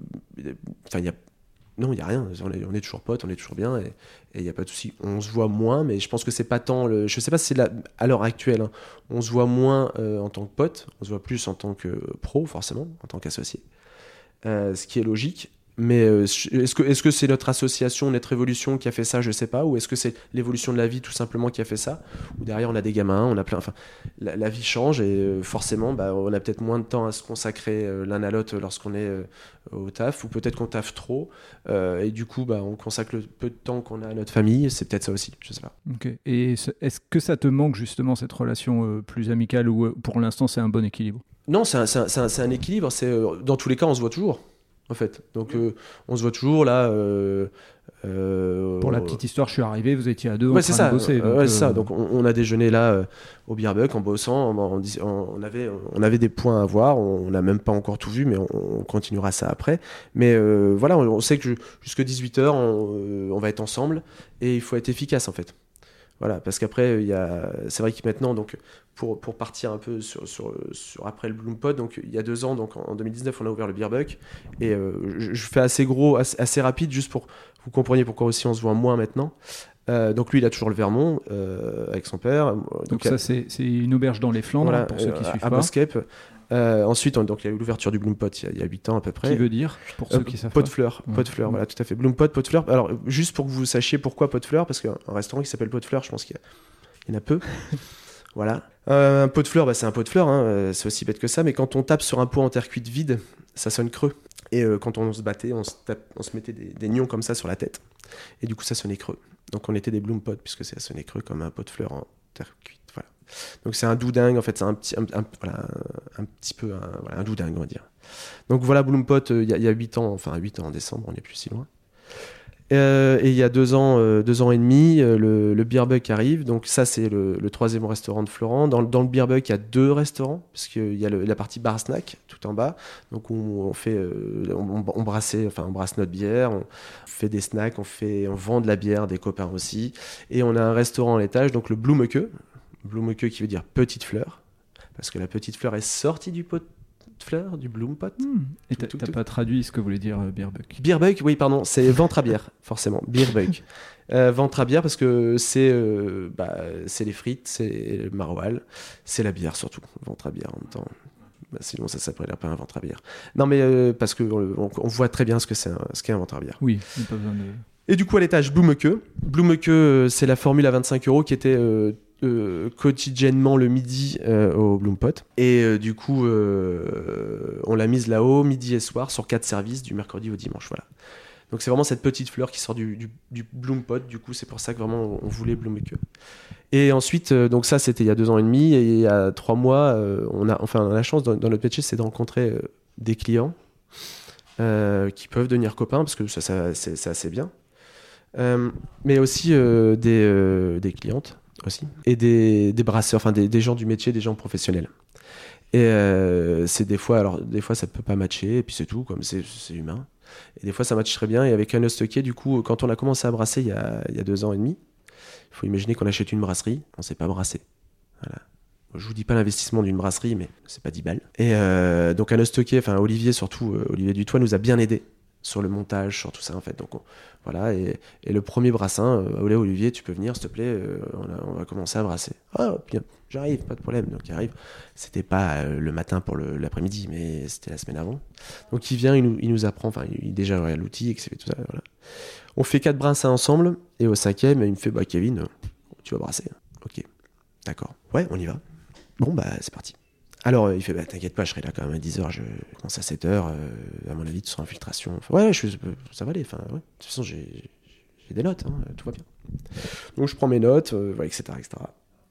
enfin, il y a, non, il y a rien. On est, toujours potes, on est toujours bien et il n'y a pas de souci. On se voit moins, mais je pense que c'est pas tant le. Je sais pas si c'est à l'heure actuelle, hein. on se voit moins euh, en tant que pote, on se voit plus en tant que pro forcément, en tant qu'associé. Euh, ce qui est logique. Mais euh, est-ce que est-ce que c'est notre association, notre évolution qui a fait ça? Je sais pas. Ou est-ce que c'est l'évolution de la vie tout simplement qui a fait ça? Ou derrière on a des gamins, on a plein. Enfin, la, vie change et euh, forcément, bah, on a peut-être moins de temps à se consacrer euh, l'un à l'autre lorsqu'on est au taf, ou peut-être qu'on taffe trop et du coup, bah, on consacre le peu de temps qu'on a à notre famille. C'est peut-être ça aussi. Je sais pas. Ok. Et est-ce que ça te manque justement cette relation plus amicale ou pour l'instant c'est un bon équilibre? Non, c'est un, un, un, équilibre. C'est dans tous les cas, on se voit toujours en fait. Donc euh, on se voit toujours là. Euh, euh, Pour la petite histoire, je suis arrivé, vous étiez à deux, ouais, c'est ça. bosser. Donc, ça. Donc on, a déjeuné là au Beerbuck en bossant. On, on, avait, on avait des points à voir. On n'a même pas encore tout vu, mais on, continuera ça après. Mais voilà, on, sait que jusque 18h, on, va être ensemble et il faut être efficace en fait. Voilà, parce qu'après, il y a... c'est vrai que maintenant, donc, pour, pour partir un peu sur, sur, sur après le Bloompod, donc il y a deux ans, donc en 2019, on a ouvert le Beerbuck. Et euh, je, fais assez gros, assez, rapide, juste pour que vous compreniez pourquoi aussi on se voit moins maintenant. Euh, donc lui, il a toujours le Vermont euh, avec son père. Donc, ça, c'est une auberge dans les Flandres, pour ceux qui suivent à pas. Euh, ensuite, donc, il y a eu l'ouverture du Bloompot il, y a 8 ans à peu près. Qui veut dire, pour ceux qui savent Pot de fleurs, pot de fleurs, voilà, tout à fait. Bloompot, pot de fleurs. Alors, juste pour que vous sachiez pourquoi pot de fleurs, parce qu'un restaurant qui s'appelle pot de fleurs, je pense qu'il y, en a peu. (laughs) voilà. Euh, un pot de fleurs, bah, c'est un pot de fleurs, hein, euh, c'est aussi bête que ça, mais quand on tape sur un pot en terre cuite vide, ça sonne creux. Et quand on se battait, on se, on se mettait des, des, nions comme ça sur la tête. Et du coup, ça sonnait creux. Donc on était des Bloompot, puisque ça sonnait creux comme un pot de fleurs en terre cuite. Donc c'est un doudingue, en fait, c'est un petit, un, voilà, un, petit peu un, voilà, un doudingue, on va dire. Donc voilà, Bloompot, euh, il y, a 8 ans, enfin 8 ans en décembre, on n'est plus si loin. Euh, et il y a deux ans, euh, ans et demi, le, le arrive. Donc ça, c'est le, troisième restaurant de Florent. Dans, dans le Beerbuck, il y a deux restaurants, parce qu'il y a la partie bar snack tout en bas. Donc on, fait, on, on, enfin on brasse notre bière, on fait des snacks, on fait, on vend de la bière, des copains aussi. Et on a un restaurant à l'étage, donc le Bloomeke, Blumeke qui veut dire petite fleur, parce que la petite fleur est sortie du pot fleur, du bloom pot. Hmm. Et t'as pas traduit ce que voulait dire euh, Beerbuck? Beerbuck, oui, pardon, c'est (laughs) ventre à bière, forcément. Beerbuck. (laughs) Euh, ventre à bière parce que c'est euh, bah, c'est les frites, c'est le maroilles, c'est la bière surtout. Ventre à bière en même temps. Bah, sinon, ça s'appellerait pas un ventre à bière. Non, mais euh, parce qu'on on, on voit très bien ce que c'est un- qu'est ventre à bière. Oui, pas besoin de. Et du coup, à l'étage, Bloomeke. Bloomeke, euh, c'est la formule à 25 euros qui était euh, quotidiennement le midi euh, au Bloompot. Et euh, du coup, euh, on l'a mise là-haut, midi et soir, sur quatre services, du mercredi au dimanche. Voilà. Donc c'est vraiment cette petite fleur qui sort du, du, du Bloompot. Du coup, c'est pour ça que vraiment on voulait Bloomeke. Et ensuite, donc ça, c'était il y a deux ans et demi. Et il y a trois mois, on, a, enfin, on a la chance dans, notre métier, c'est de rencontrer des clients qui peuvent devenir copains, parce que ça, c'est assez bien. Mais aussi des clientes et des, des brasseurs, enfin des, gens du métier, des gens professionnels. Et euh, c'est des fois, alors des fois ça peut pas matcher et puis c'est tout, comme c'est humain. Et des fois ça matche très bien. Et avec un Stocké, du coup, quand on a commencé à brasser il y a, deux ans et demi, il faut imaginer qu'on achète une brasserie, on sait pas brasser. Voilà. Je vous dis pas l'investissement d'une brasserie, mais c'est pas 10 balles. Et euh, donc un Stocké, enfin Olivier surtout, euh, Olivier Dutoit nous a bien aidé sur le montage, sur tout ça en fait. Donc on- voilà, et, et le premier brassin, euh, Olivier, tu peux venir s'il te plaît, euh, on, va commencer à brasser. Ah, bien, j'arrive, pas de problème. Donc il arrive. C'était pas euh, le matin pour l'après-midi, mais c'était la semaine avant. Donc il vient, il nous, il nous apprend, enfin il déjà ouais, l'outil, etc. Tout ça, voilà. On fait quatre brassins ensemble, et au cinquième, il me fait, bah Kevin, tu vas brasser. Ok, d'accord. Ouais, on y va. Bon, bah c'est parti. Alors, euh, il fait, bah, t'inquiète pas, je serai là quand même à 10h, je commence à 7h, à mon avis, tu seras infiltration. Enfin, ouais, je, suis- ça va aller, enfin, ouais. De toute façon, j'ai des notes, hein, tout va bien. Donc, je prends mes notes, euh, voilà, etc., etc.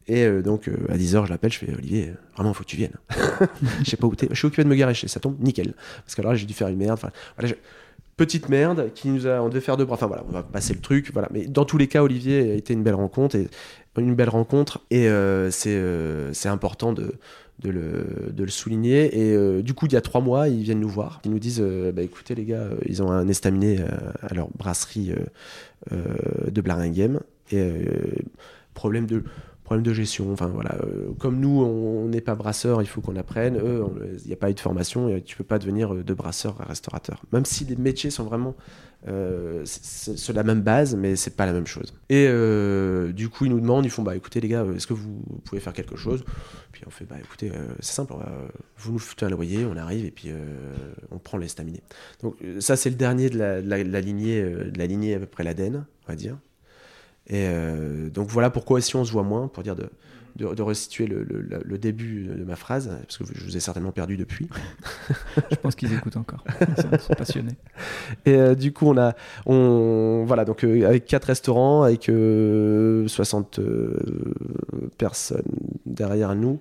Et euh, donc, euh, à 10h, je l'appelle, je fais, Olivier, euh, vraiment, il faut que tu viennes. (laughs) je sais pas où t'es, je suis occupé de me garer, sais, ça tombe, nickel. Parce que alors là, j'ai dû faire une merde, enfin, voilà, je- Petite merde qui nous a, on devait faire deux bras. Enfin voilà, on va passer le truc. Voilà, mais dans tous les cas, Olivier a été une belle rencontre et une belle rencontre et euh, c'est euh, c'est important de de le, de le souligner. Et euh, du coup, il y a trois mois, ils viennent nous voir. Ils nous disent euh, bah, écoutez, les gars, euh, ils ont un estaminet à leur brasserie de Blaringhem. Et problème de. Problème de gestion, enfin voilà. euh, comme nous, on n'est pas brasseur, il faut qu'on apprenne. Eux, il n'y a pas eu de formation, et tu peux pas devenir euh, de brasseur à restaurateur. Même si les métiers sont vraiment euh, c'est la même base, mais c'est pas la même chose. Et du coup, ils nous demandent, ils font bah écoutez les gars, est-ce que vous pouvez faire quelque chose? Puis on fait bah écoutez, c'est simple, vous nous foutez un loyer, on arrive et puis on prend l'estaminet. Donc euh, ça c'est le dernier de la, lignée, de la lignée à peu près l'Aden, on va dire. Et euh, donc voilà pourquoi si on se voit moins, pour dire de, de, de restituer le, le- le- le début de ma phrase, parce que je vous ai certainement perdu depuis. (laughs) Je pense qu'ils écoutent encore. Ils sont, passionnés. Et euh, du coup, on a, on, voilà, donc euh, avec quatre restaurants, avec euh, 60 euh, personnes derrière nous,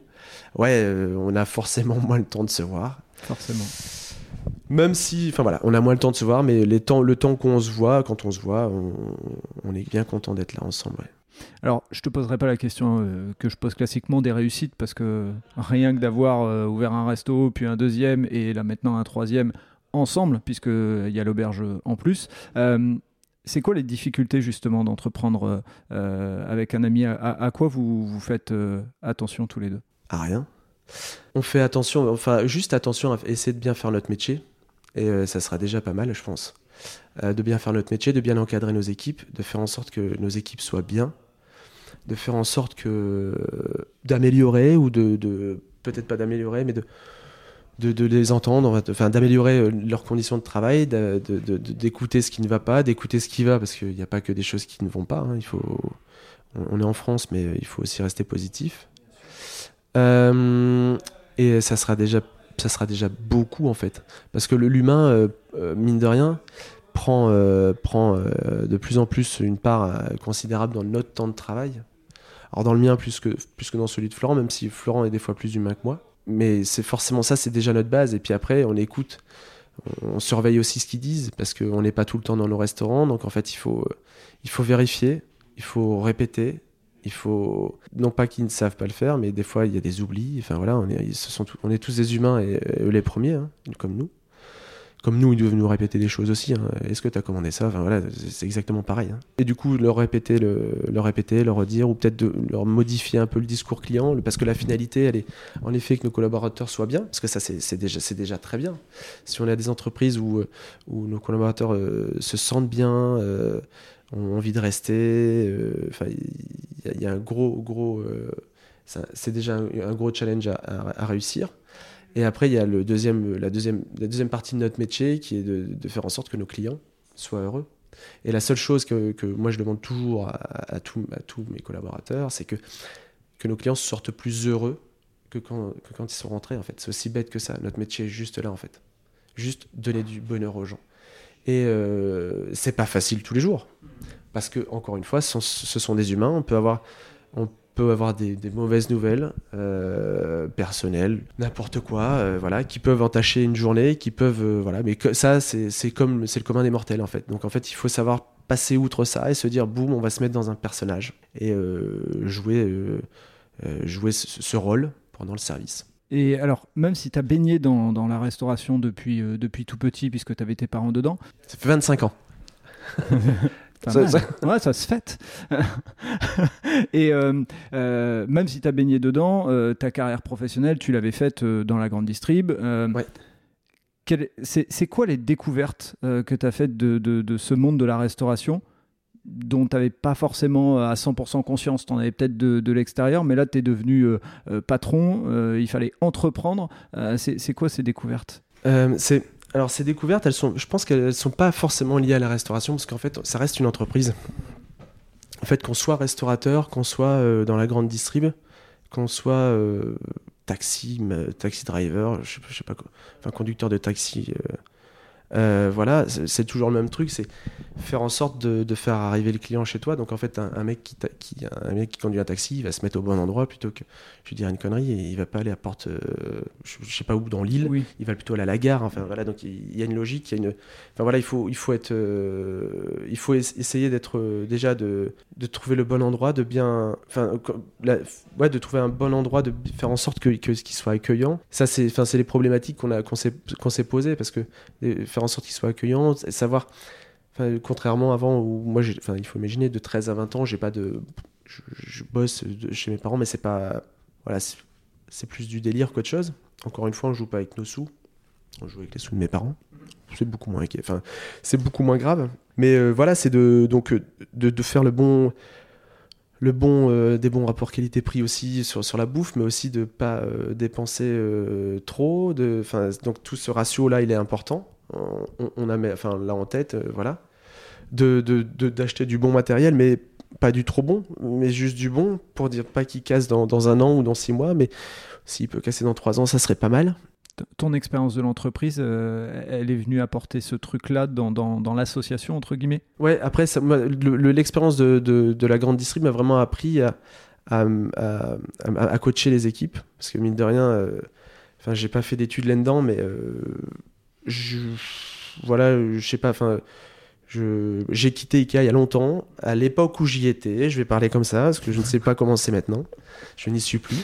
ouais, on a forcément (laughs) moins le temps de se voir. Forcément. Même si, enfin voilà, on a moins le temps de se voir, mais les temps, le temps qu'on se voit, quand on se voit, on, on est bien content d'être là ensemble. ouais. Alors, je te poserai pas la question euh, que je pose classiquement des réussites parce que rien que d'avoir euh, ouvert un resto, puis un deuxième et là maintenant un troisième ensemble, puisqu'il y a l'auberge en plus. euh, c'est quoi les difficultés justement d'entreprendre euh, avec un ami? À, quoi vous, vous faites euh, attention tous les deux? À rien. On fait attention, enfin juste attention à essayer de bien faire notre métier, et euh, ça sera déjà pas mal, je pense. Euh, de bien faire notre métier, de bien encadrer nos équipes, de faire en sorte que nos équipes soient bien, de faire en sorte que d'améliorer ou de, peut-être pas d'améliorer, mais de de, les entendre, enfin d'améliorer euh, leurs conditions de travail, d'écouter ce qui ne va pas, d'écouter ce qui va, parce qu'il n'y a pas que des choses qui ne vont pas. hein, il faut, on, est en France, mais il faut aussi rester positif. Euh, et ça sera déjà, ça sera déjà beaucoup en fait, parce que l'humain, euh, euh, mine de rien, prend, euh, prend de plus en plus une part considérable dans notre temps de travail. Alors dans le mien plus que, plus que dans celui de Florent, même si Florent est des fois plus humain que moi. Mais c'est forcément ça, c'est déjà notre base. Et puis après, on écoute, on, surveille aussi ce qu'ils disent, parce qu'on n'est pas tout le temps dans nos restaurants. Donc en fait, il faut, il faut vérifier, il faut répéter. Il faut non pas qu'ils ne savent pas le faire, mais des fois il y a des oublis. Enfin voilà, on est, on est tous des humains et eux les premiers, hein, comme nous. comme nous, ils doivent nous répéter des choses aussi. hein. Est-ce que tu as commandé ça? Enfin voilà, c'est exactement pareil. hein. Et du coup, leur répéter, le, leur répéter, leur redire, ou peut-être leur modifier un peu le discours client, parce que la finalité, elle est en effet que nos collaborateurs soient bien, parce que ça, c'est déjà, déjà très bien. Si on a des entreprises où, où nos collaborateurs euh, se sentent bien, euh, ont envie de rester, euh, enfin, il y, a- un gros, gros, euh, c'est déjà un, gros challenge à, réussir. Et après, il y a le deuxième, la, deuxième, la deuxième partie de notre métier qui est de, faire en sorte que nos clients soient heureux. Et la seule chose que, moi je demande toujours à, à tous mes collaborateurs, c'est que, que nos clients sortent plus heureux que quand, que quand ils sont rentrés. En fait, c'est aussi bête que ça. Notre métier est juste là, en fait. Juste donner du bonheur aux gens. Et euh, c'est pas facile tous les jours. Parce que, encore une fois, ce sont, des humains. On peut avoir, on peut avoir des, mauvaises nouvelles euh, personnelles, n'importe quoi, euh, voilà, qui peuvent entacher une journée, qui peuvent, euh, voilà. Mais ça, c'est c'est le commun des mortels en fait. Donc en fait, il faut savoir passer outre ça et se dire, boum, on va se mettre dans un personnage et jouer, jouer ce rôle pendant le service. Et alors, même si tu as baigné dans, dans la restauration depuis, euh, depuis tout petit, puisque tu avais tes parents dedans, Ça fait 25 ans. (laughs) Ça- ouais, ça se fête. (laughs) Et euh, euh, même si tu as baigné dedans, euh, ta carrière professionnelle, tu l'avais faite dans la grande distrib. Ouais. C'est quoi les découvertes que tu as faites de, de- de ce monde de la restauration? Dont tu n'avais pas forcément à 100% conscience, tu en avais peut-être de, l'extérieur, mais là tu es devenu euh, euh, patron, euh, il fallait entreprendre. Euh, C'est quoi ces découvertes? Euh, c'est alors ces découvertes, elles sont, je pense qu'elles sont pas forcément liées à la restauration parce qu'en fait, ça reste une entreprise. En fait, qu'on soit restaurateur, qu'on soit euh, dans la grande distrib, qu'on soit euh, taxi, taxi driver, je je sais pas quoi, enfin conducteur de taxi. Euh, voilà, c'est toujours le même truc, c'est faire en sorte de, de faire arriver le client chez toi. Donc en fait, un, un mec qui, qui- un mec qui conduit un taxi, il va se mettre au bon endroit plutôt que, je vais dire une connerie, et il va pas aller à porte, euh, je, je sais pas où dans l'île Oui. il va plutôt aller à la gare. Enfin voilà, donc il il y a une logique, il y a une. Enfin voilà, il faut, il faut être, euh, il faut es- essayer d'être déjà de, de trouver le bon endroit, de bien, enfin la- ouais, de trouver un bon endroit, de faire en sorte que, que qu'il soit accueillant. Ça c'est, enfin c'est les problématiques qu'on a, qu'on s'est, qu'on s'est posées parce que en sorte qu'il soit accueillant, c'est savoir. Contrairement avant où moi, il faut imaginer de 13 à 20 ans, j'ai pas de, je, bosse chez mes parents, mais c'est pas, voilà, c'est, plus du délire qu'autre chose. Encore une fois, on joue pas avec nos sous. On joue avec les sous de mes parents. C'est beaucoup moins, enfin, c'est beaucoup moins grave. Mais euh, voilà, c'est de donc euh, de, faire le bon, le bon, euh, des bons rapports qualité-prix aussi sur, sur la bouffe, mais aussi de pas dépenser trop. De, donc tout ce ratio là, il est important. On, a, enfin là en tête, euh, voilà. De de- de- d'acheter du bon matériel, mais pas du trop bon, mais juste du bon pour dire pas qu'il casse dans, dans un an ou dans six mois, mais s'il peut casser dans trois ans, ça serait pas mal. Ton expérience de l'entreprise, euh, elle est venue apporter ce truc-là dans, dans, dans l'association, entre guillemets? Ouais, après, le- le- l'expérience de, de, la grande distrib m'a vraiment appris à, à, à- à- à coacher les équipes. Parce que mine de rien, euh, enfin, j'ai pas fait d'études là-dedans, mais euh, je, voilà, je sais pas, enfin, j'ai quitté Ikea il y a longtemps. À l'époque où j'y étais, je vais parler comme ça, parce que je ne sais pas comment c'est maintenant. Je n'y suis plus.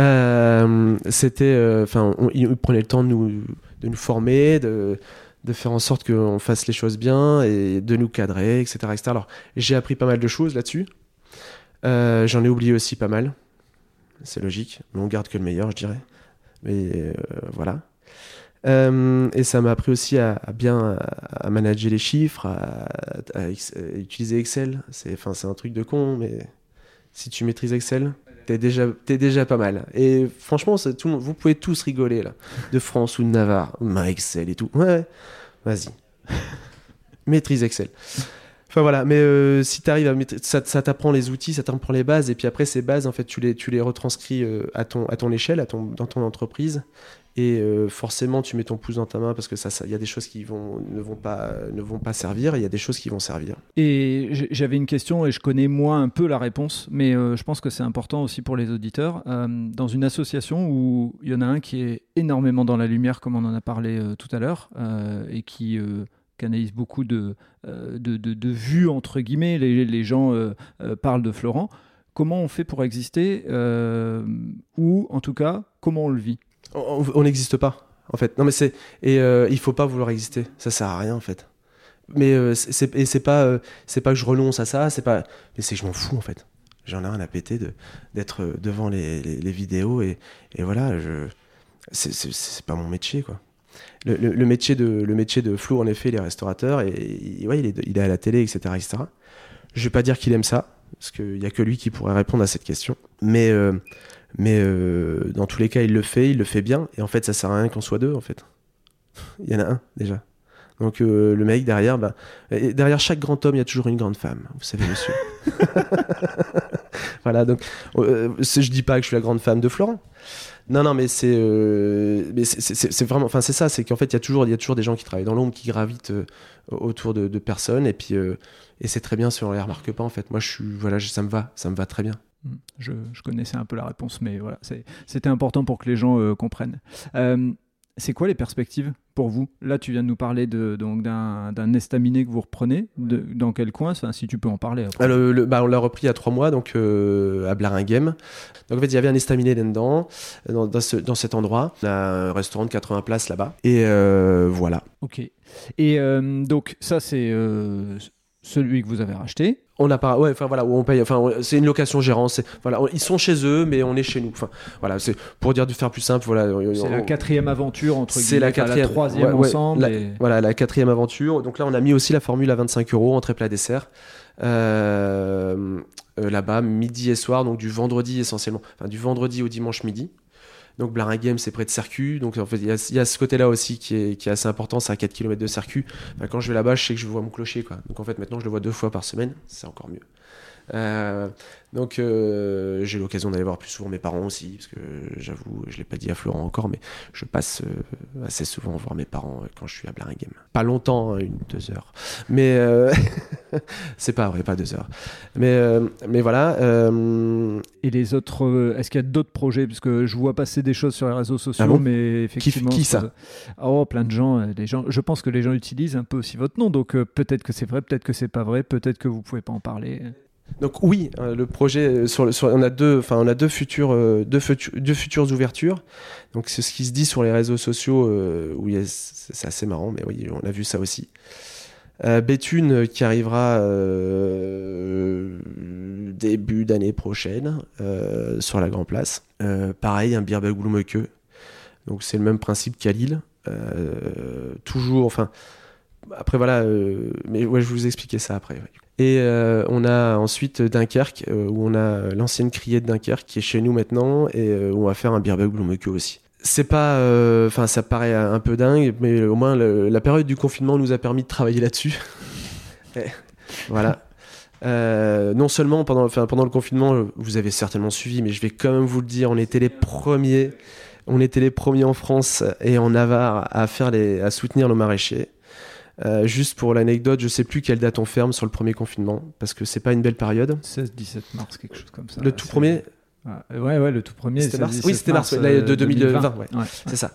Euh, c'était, euh, enfin, on- ils prenaient le temps de nous, de nous former, de, de faire en sorte qu'on fasse les choses bien et de nous cadrer, etc. etc. Alors, j'ai appris pas mal de choses là-dessus. Euh, J'en ai oublié aussi pas mal. C'est logique, mais on garde que le meilleur, je dirais. Mais euh, voilà. Euh, et ça m'a appris aussi à, bien à, manager les chiffres, à, utiliser Excel. C'est un truc de con, mais si tu maîtrises Excel, t'es déjà, t'es déjà pas mal. Et franchement, vous pouvez tous rigoler là, de France ou de Navarre, ma Excel et tout. Ouais, vas-y. (laughs) Maîtrise Excel. Enfin voilà, mais euh, si tu à ça, ça t'apprend les outils, ça t'apprend les bases, et puis après ces bases, en fait, tu les, tu les retranscris euh, à, ton, à ton échelle, à ton, dans ton entreprise, et euh, forcément tu mets ton pouce dans ta main parce que ça, il y a des choses qui vont, ne vont pas, ne vont pas servir, il y a des choses qui vont servir. Et j'avais une question et je connais moi un peu la réponse, mais je pense que c'est important aussi pour les auditeurs. Dans une association où il y en a un qui est énormément dans la lumière, comme on en a parlé tout à l'heure, et qui canalise beaucoup de, euh, de, de- de vues, entre guillemets, les, les gens euh, euh, parlent de Florent. Comment on fait pour exister Ou en tout cas, comment on le vit? On- n'existe pas. En fait, non mais c'est et il faut pas vouloir exister. Ça sert à rien en fait. Mais euh, c'est pas c'est pas que je renonce à ça. C'est pas mais c'est que je m'en fous en fait. J'en ai rien à péter de d'être devant les, les, vidéos et, et voilà. Je c'est pas mon métier quoi. Le, le- le métier de le métier de Flo en effet il est restaurateur et, ouais il est il est à la télé etc etc. Je vais pas dire qu'il aime ça parce qu'il y a que lui qui pourrait répondre à cette question. Mais euh, mais euh, dans tous les cas, il le fait, il le fait bien. Et en fait, ça sert à rien qu'on soit deux, en fait. Il y en a un, déjà. Donc euh, le mec derrière, bah, derrière chaque grand homme, il y a toujours une grande femme. Vous savez, monsieur. (laughs) voilà, donc euh, je dis pas que je suis la grande femme de Florent. Non, non, mais c'est, euh, c'est- vraiment, c'est ça, c'est qu'en fait il y a toujours, il y des gens qui travaillent dans l'ombre, qui gravitent euh, autour de, personnes, et puis euh, et c'est très bien si on les remarque pas en fait. Moi, je voilà, ça me va, ça me va très bien. Mm. Je, je connaissais un peu la réponse, mais voilà, c'était important pour que les gens comprennent. C'est quoi les perspectives pour vous? Là, tu viens de nous parler de, donc d'un, d'un estaminet que vous reprenez. De- dans quel coin? Enfin, Si tu peux en parler. après. Ah, le- le- bah, on l'a repris il y a trois mois, donc euh, à Blaringhem. Donc en fait, il y avait un estaminet là-dedans, dans, dans, ce- dans cet endroit. On a un restaurant de 80 places là-bas. Et euh, voilà. Ok. Et euh, donc, ça, c'est celui que vous avez racheté. On n'a pas, ouais, enfin voilà, où on paye, enfin c'est une location gérant. C'est voilà, on- ils sont chez eux, mais on est chez nous. Enfin voilà, c'est pour dire de faire plus simple. Voilà, C'est la quatrième aventure, entre C'est la guillemets, quatrième. troisième Ouais, ouais, ensemble. la- et- Voilà, la quatrième aventure. Donc là, on a mis aussi la formule à 25 euros, entrée plat dessert. Euh, euh, là-bas, midi et soir, donc du vendredi essentiellement. Enfin, du vendredi au dimanche midi. Donc Blaringhem, c'est près de Circuit. Donc en fait, il y, a- ce côté-là aussi qui est, assez important. C'est à 4 km de Circuit. Quand je vais là-bas, je sais que je vois mon clocher. Quoi. Donc en fait, maintenant, je le vois deux fois par semaine. C'est encore mieux. Euh, donc euh, j'ai l'occasion d'aller voir plus souvent mes parents aussi, parce que j'avoue, je l'ai pas dit à Florent encore, mais je passe euh, assez souvent voir mes parents quand je suis à Blaringhem. Pas longtemps, hein, une deux heures, mais (laughs) c'est pas vrai, pas deux heures. Mais mais voilà. Et les autres, est-ce qu'il y a d'autres projets? Parce que je vois passer des choses sur les réseaux sociaux, Ah bon? mais effectivement. qui ça- ça Oh, plein de gens, gens. Je pense que les gens utilisent un peu aussi votre nom, donc peut-être que c'est vrai, peut-être que c'est pas vrai, peut-être que vous pouvez pas en parler. Donc oui, euh, le projet euh, sur, on a euh, deux, futu- deux futures ouvertures. Donc c'est ce qui se dit sur les réseaux sociaux a- c'est assez marrant, mais oui, on a vu ça aussi. Béthune qui arrivera début d'année prochaine sur la Grand Place. Pareil, un Bloemeke. Donc c'est le même principe qu'à Lille. Toujours, enfin après voilà, mais ouais, je vous expliquer ça après. Et euh, on a ensuite Dunkerque, euh, où on a l'ancienne criée de Dunkerque qui est chez nous maintenant, et euh, on va faire un Beerbug Bloemeke aussi. C'est pas, euh, enfin, ça paraît un peu dingue, mais au moins la période du confinement nous a permis de travailler là-dessus. (laughs) Voilà. Euh, non seulement pendant, pendant le confinement, vous avez certainement suivi, mais je vais quand même vous le dire, on était les premiers, on était les premiers en France et en Navarre à faire les, à soutenir nos maraîchers. Euh, juste pour l'anecdote, je sais plus quelle date on ferme sur le premier confinement parce que c'est pas une belle période. 16-17 mars, quelque chose comme ça. Le tout premier, Ah, Ouais, ouais, le tout premier. C'était 16-17 mars Oui, c'était mars, ouais, euh, de 2020, ouais. Ouais. c'est ça.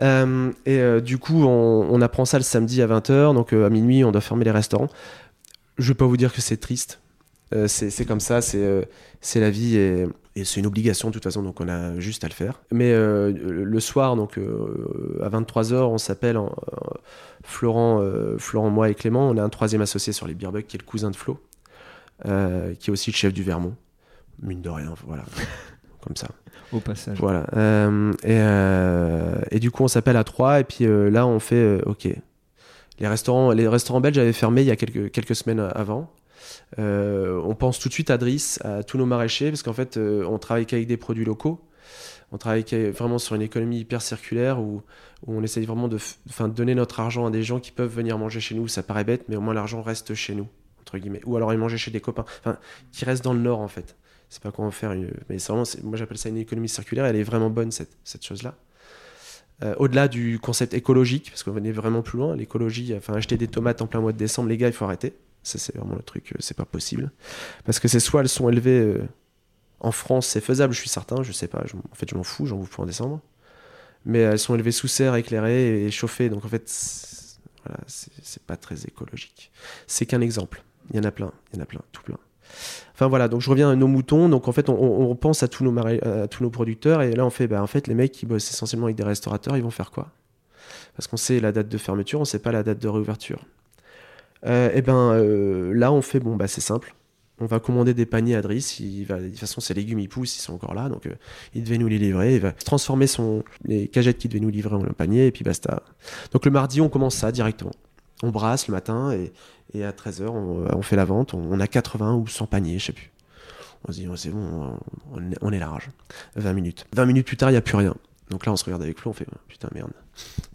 Euh, et euh, du coup, on, on apprend ça le samedi à 20h, donc euh, à minuit, on doit fermer les restaurants. Je vais pas vous dire que c'est triste. Euh, c'est comme ça, c'est euh, c'est la vie et, et c'est une obligation de toute façon, donc on a juste à le faire. Mais euh, le soir, donc euh, à 23h, on s'appelle en- Florent, euh, Florent, moi et Clément. On a un troisième associé sur les Beerbugs qui est le cousin de Flo, euh, qui est aussi le chef du Vermont. Mine de rien, voilà. (laughs) Comme ça. Au passage. Voilà. Euh, et, et du coup, on s'appelle à trois. Et puis là, on fait OK. Les restaurants, les restaurants belges avaient fermé il y a quelques, quelques semaines avant. Euh, on pense tout de suite à Driss, à tous nos maraîchers, parce qu'en fait, euh, on travaille qu'avec des produits locaux. On travaille vraiment sur une économie hyper circulaire où, on essaye vraiment de, enfin, donner notre argent à des gens qui peuvent venir manger chez nous. Ça paraît bête, mais au moins l'argent reste chez nous, entre guillemets. Ou alors aller manger chez des copains, enfin, qui restent dans le Nord en fait. C'est pas comment faire. Mais vraiment, moi j'appelle ça une économie circulaire. Elle est vraiment bonne cette, cette chose-là. Euh, Au-delà du concept écologique, parce qu'on venait vraiment plus loin, l'écologie, enfin acheter des tomates en plein mois de décembre, les gars, il faut arrêter. Ça c'est vraiment le truc, euh, c'est pas possible. Parce que c'est soit elles sont élevées euh, en France, c'est faisable, je suis certain, je sais pas. je en fait, je m'en fous, j'en bouffe en décembre. Mais elles sont élevées sous serre, éclairées et chauffées, donc en fait, c'est- voilà, c'est pas très écologique. C'est qu'un exemple. Il y en a plein, il y en a plein, tout plein. Enfin voilà, donc je reviens à nos moutons. Donc en fait, on, pense à tous nos, marais- à tous nos producteurs et là on fait, bah, en fait, les mecs qui bossent essentiellement avec des restaurateurs, ils vont faire quoi? Parce qu'on sait la date de fermeture, on sait pas la date de réouverture. et eh ben là, on fait bon, bah c'est simple. On va commander des paniers à Driss. De toute façon, ces légumes, ils poussent, ils sont encore là. Donc, il devait nous les livrer. Il va transformer son, les cagettes qu'il devait nous livrer en un panier. Et puis, basta. Donc, le mardi, on commence ça directement. On brasse le matin. Et, à 13h, on, fait la vente. On, a 80 ou 100 paniers, je sais plus. On se dit, c'est bon, on est large. 20 minutes. 20 minutes plus tard, il n'y a plus rien. Donc là, on se regarde avec Flo, on fait putain merde,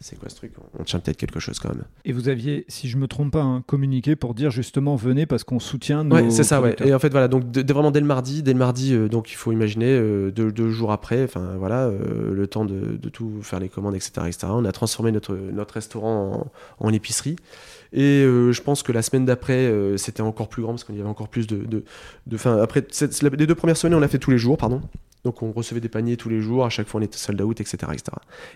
c'est quoi ce truc? On tient peut-être quelque chose quand même. Et vous aviez, si je me trompe pas, hein, communiqué pour dire justement venez parce qu'on soutient nos. Ouais, c'est ça, ouais. Et en fait, voilà, donc vraiment dès le mardi, dès le mardi, euh, donc il faut imaginer euh, deux, jours après, enfin voilà, euh, le temps de, tout faire les commandes, etc., etc. On a transformé notre, notre restaurant en, épicerie. Et je pense que la semaine d'après, c'était encore plus grand parce qu'il y avait encore plus de. de, de après, les deux premières semaines, on l'a fait tous les jours, pardon. Donc on recevait des paniers tous les jours, à chaque fois on était sold out, etc. etc.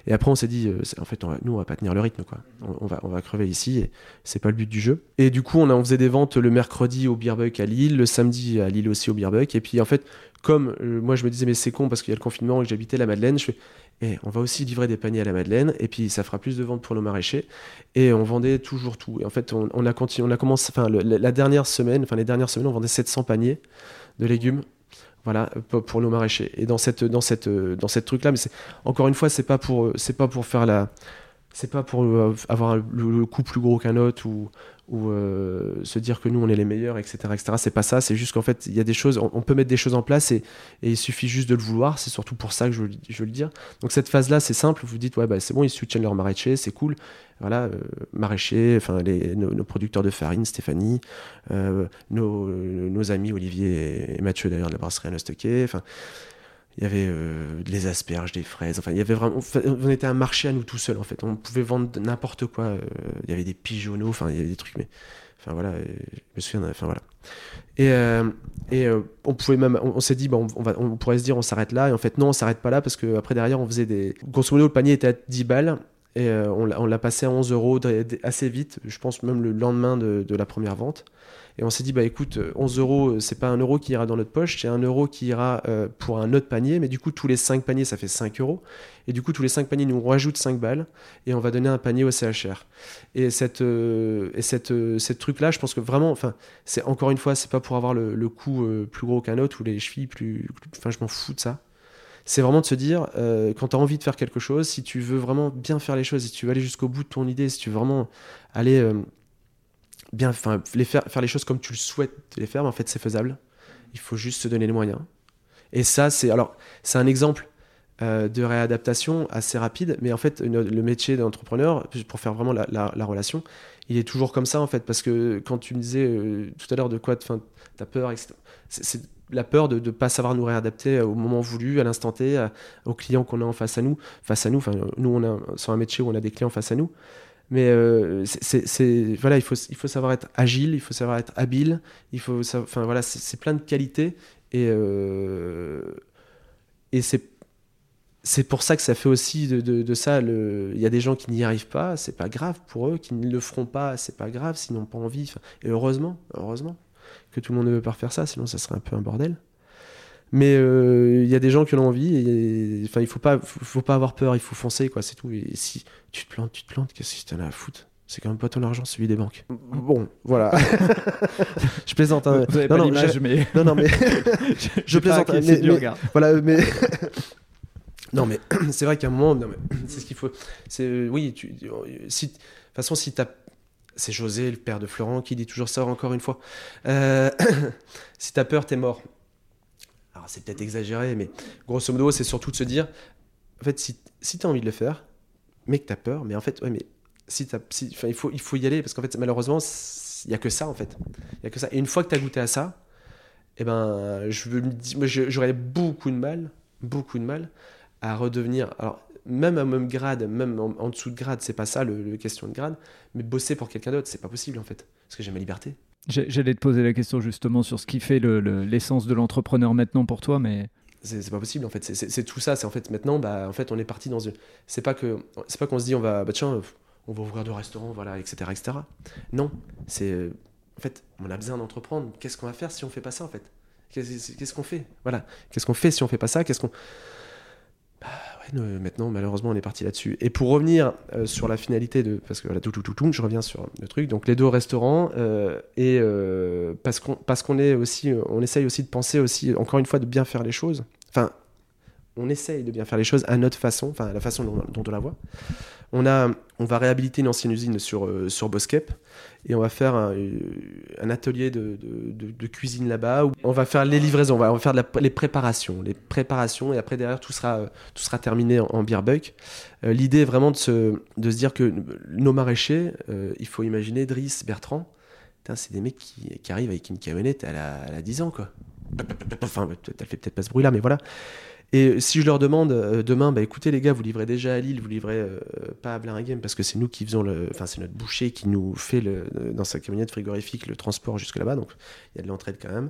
Et après on s'est dit, euh, en fait, nous on va pas tenir le rythme, quoi. On, va, on crever ici, et c'est pas le but du jeu. Et du coup, on, on faisait des ventes le mercredi au Beerbuck à Lille, le samedi à Lille aussi au Beerbuck. Et puis en fait, comme euh, moi je me disais, mais c'est con parce qu'il y a le confinement et que j'habitais la Madeleine, je fais, eh, on va aussi livrer des paniers à la Madeleine, et puis ça fera plus de ventes pour nos maraîchers. Et on vendait toujours tout. Et en fait, on, a continué, on a commencé, enfin, la dernière semaine, enfin les dernières semaines, on vendait 700 paniers de légumes voilà, pour nos maraîchers. Et dans cette, dans cette, dans cette truc-là, mais c'est, encore une fois, c'est pas pour, c'est pas pour faire la, c'est pas pour euh, avoir le, coup plus gros qu'un autre ou, ou euh, se dire que nous on est les meilleurs, etc. etc. C'est pas ça, c'est juste qu'en fait il y a des choses, on, peut mettre des choses en place et, il suffit juste de le vouloir, c'est surtout pour ça que je, veux le dire. Donc cette phase-là c'est simple, vous dites ouais bah, c'est bon, ils soutiennent leur maraîcher, c'est cool. Voilà, euh, maraîcher, enfin nos, producteurs de farine, Stéphanie, euh, nos, nos, amis Olivier et, Mathieu d'ailleurs de la brasserie à enfin il y avait euh, des asperges, des fraises. Enfin, il y avait vraiment. On était un marché à nous tout seuls en fait. On pouvait vendre n'importe quoi. Euh, il y avait des pigeonneaux. Enfin, il y avait des trucs. Mais enfin voilà. Je me souviens. Enfin voilà. Et, euh, et on pouvait même. On, s'est dit, bon, on, va, on pourrait se dire, on s'arrête là. Et en fait, non, on s'arrête pas là parce que après derrière, on faisait des. Grosso modo, le panier était à 10 balles. Et on l'a passé à 11 euros assez vite, je pense même le lendemain de, de la première vente. Et on s'est dit, bah écoute, 11 euros, euh, c'est pas un euro qui ira dans notre poche, c'est un euro qui ira euh, pour un autre panier. Mais du coup, tous les 5 paniers, ça fait 5 euros. Et du coup, tous les 5 paniers, nous on rajoute 5 balles et on va donner un panier au CHR. Et cette, euh, et cette, cette truc-là, je pense que vraiment, enfin, c'est encore une fois, c'est pas pour avoir le, le coup plus gros qu'un autre ou les chevilles plus. Enfin, je m'en fous de ça c'est vraiment de se dire, quand tu as envie de faire quelque chose, si tu veux vraiment bien faire les choses, si tu veux aller jusqu'au bout de ton idée, si tu veux vraiment aller bien, enfin, faire, les choses comme tu le souhaites les faire, en fait, c'est faisable. Il faut juste se donner les moyens. Et ça, c'est alors, c'est un exemple euh, de réadaptation assez rapide, mais en fait, le métier d'entrepreneur, pour faire vraiment la, la, relation, il est toujours comme ça en fait, parce que quand tu me disais euh, tout à l'heure de quoi, tu as peur. C'est la peur de ne pas savoir nous réadapter au moment voulu, à l'instant T, aux clients qu'on a en face à nous. Face à nous, enfin, nous, on a, sur un métier où on a des clients face à nous. Mais euh, c'est voilà, il faut, il faut savoir être agile, il faut savoir être habile, il faut, enfin voilà, c'est plein de qualités et euh, et c'est c'est pour ça que ça fait aussi de, de, ça. Il y a des gens qui n'y arrivent pas, c'est pas grave pour eux, qui ne le feront pas, c'est pas grave s'ils n'ont pas envie. Et heureusement, heureusement que tout le monde ne veut pas faire ça, sinon ça serait un peu un bordel. Mais euh, il y a des gens qui ont envie. Et, enfin, il faut pas, faut, pas avoir peur. Il faut foncer, quoi. C'est tout. Et si tu te plantes, tu te plantes. Qu'est-ce que tu en as à foutre? C'est quand même pas ton argent, celui des banques. Bon, voilà. (laughs) je plaisante. Hein. Vous avez non, pas l'image, mais. Non, non, mais. (laughs) je, plaisante. Mais, mais, voilà, mais. (laughs) non, mais (clears throat) c'est vrai qu'à un moment, c'est ce qu'il faut. C'est oui, tu, si, de toute façon, si t'as c'est José, le père de Florent, qui dit toujours ça encore une fois. Euh, (clears throat) si t'as peur, t'es mort c'est peut-être exagéré, mais grosso modo, c'est surtout de se dire, en fait, si, si tu as envie de le faire, mais que tu as peur, mais en fait, ouais, mais si, si il, faut, il faut y aller, parce qu'en fait, malheureusement, il n'y a que ça, en fait. Il y a que ça. Et une fois que tu as goûté à ça, eh ben, je j'aurais beaucoup de mal, beaucoup de mal à redevenir. Alors, même à même grade, même en, dessous de grade, c'est pas ça le, question de grade, mais bosser pour quelqu'un d'autre, c'est pas possible en fait, parce que j'ai ma liberté. J'allais te poser la question justement sur ce qui fait l'essence de l'entrepreneur maintenant pour toi, mais c'est pas possible en fait. C'est tout ça. C'est en fait maintenant, bah en fait on est parti dans une. C'est pas que c'est pas qu'on se dit on va bah tiens on va ouvrir deux restaurants voilà etc etc. Non, c'est en fait on a besoin d'entreprendre. Qu'est-ce qu'on va faire si on fait pas ça en fait? Qu'est-ce qu'on fait? Voilà. Qu'est-ce qu'on fait si on fait pas ça? Qu'est-ce qu'on bah maintenant, malheureusement, on est parti là-dessus. Et pour revenir euh, sur la finalité de. Parce que voilà, tout, tout, tout, tout, je reviens sur le truc. Donc, les deux restaurants. Euh, et parce qu'on parce qu'on est aussi. On essaye aussi de penser aussi, encore une fois, de bien faire les choses. Enfin, on essaye de bien faire les choses à notre façon, enfin, la façon dont, on la voit. On, a, on va réhabiliter une ancienne usine sur, euh, sur et on va faire un, un atelier de, cuisine là-bas où on va faire les livraisons, on va, faire les préparations, les préparations et après derrière tout sera, tout sera terminé en, en. Euh, L'idée est vraiment de se, de se dire que nos maraîchers, euh, il faut imaginer Driss, Bertrand, c'est des mecs qui, qui, arrivent avec une camionnette à la, à la 10 ans quoi. Enfin, elle fait peut-être pas ce bruit là, mais voilà. Et si je leur demande euh, demain, bah écoutez les gars, vous livrez déjà à Lille, vous livrez euh, pas à Blaringhem parce que c'est nous qui faisons le, enfin c'est notre boucher qui nous fait le, dans sa camionnette frigorifique le transport jusque là-bas, donc il y a de l'entraide quand même.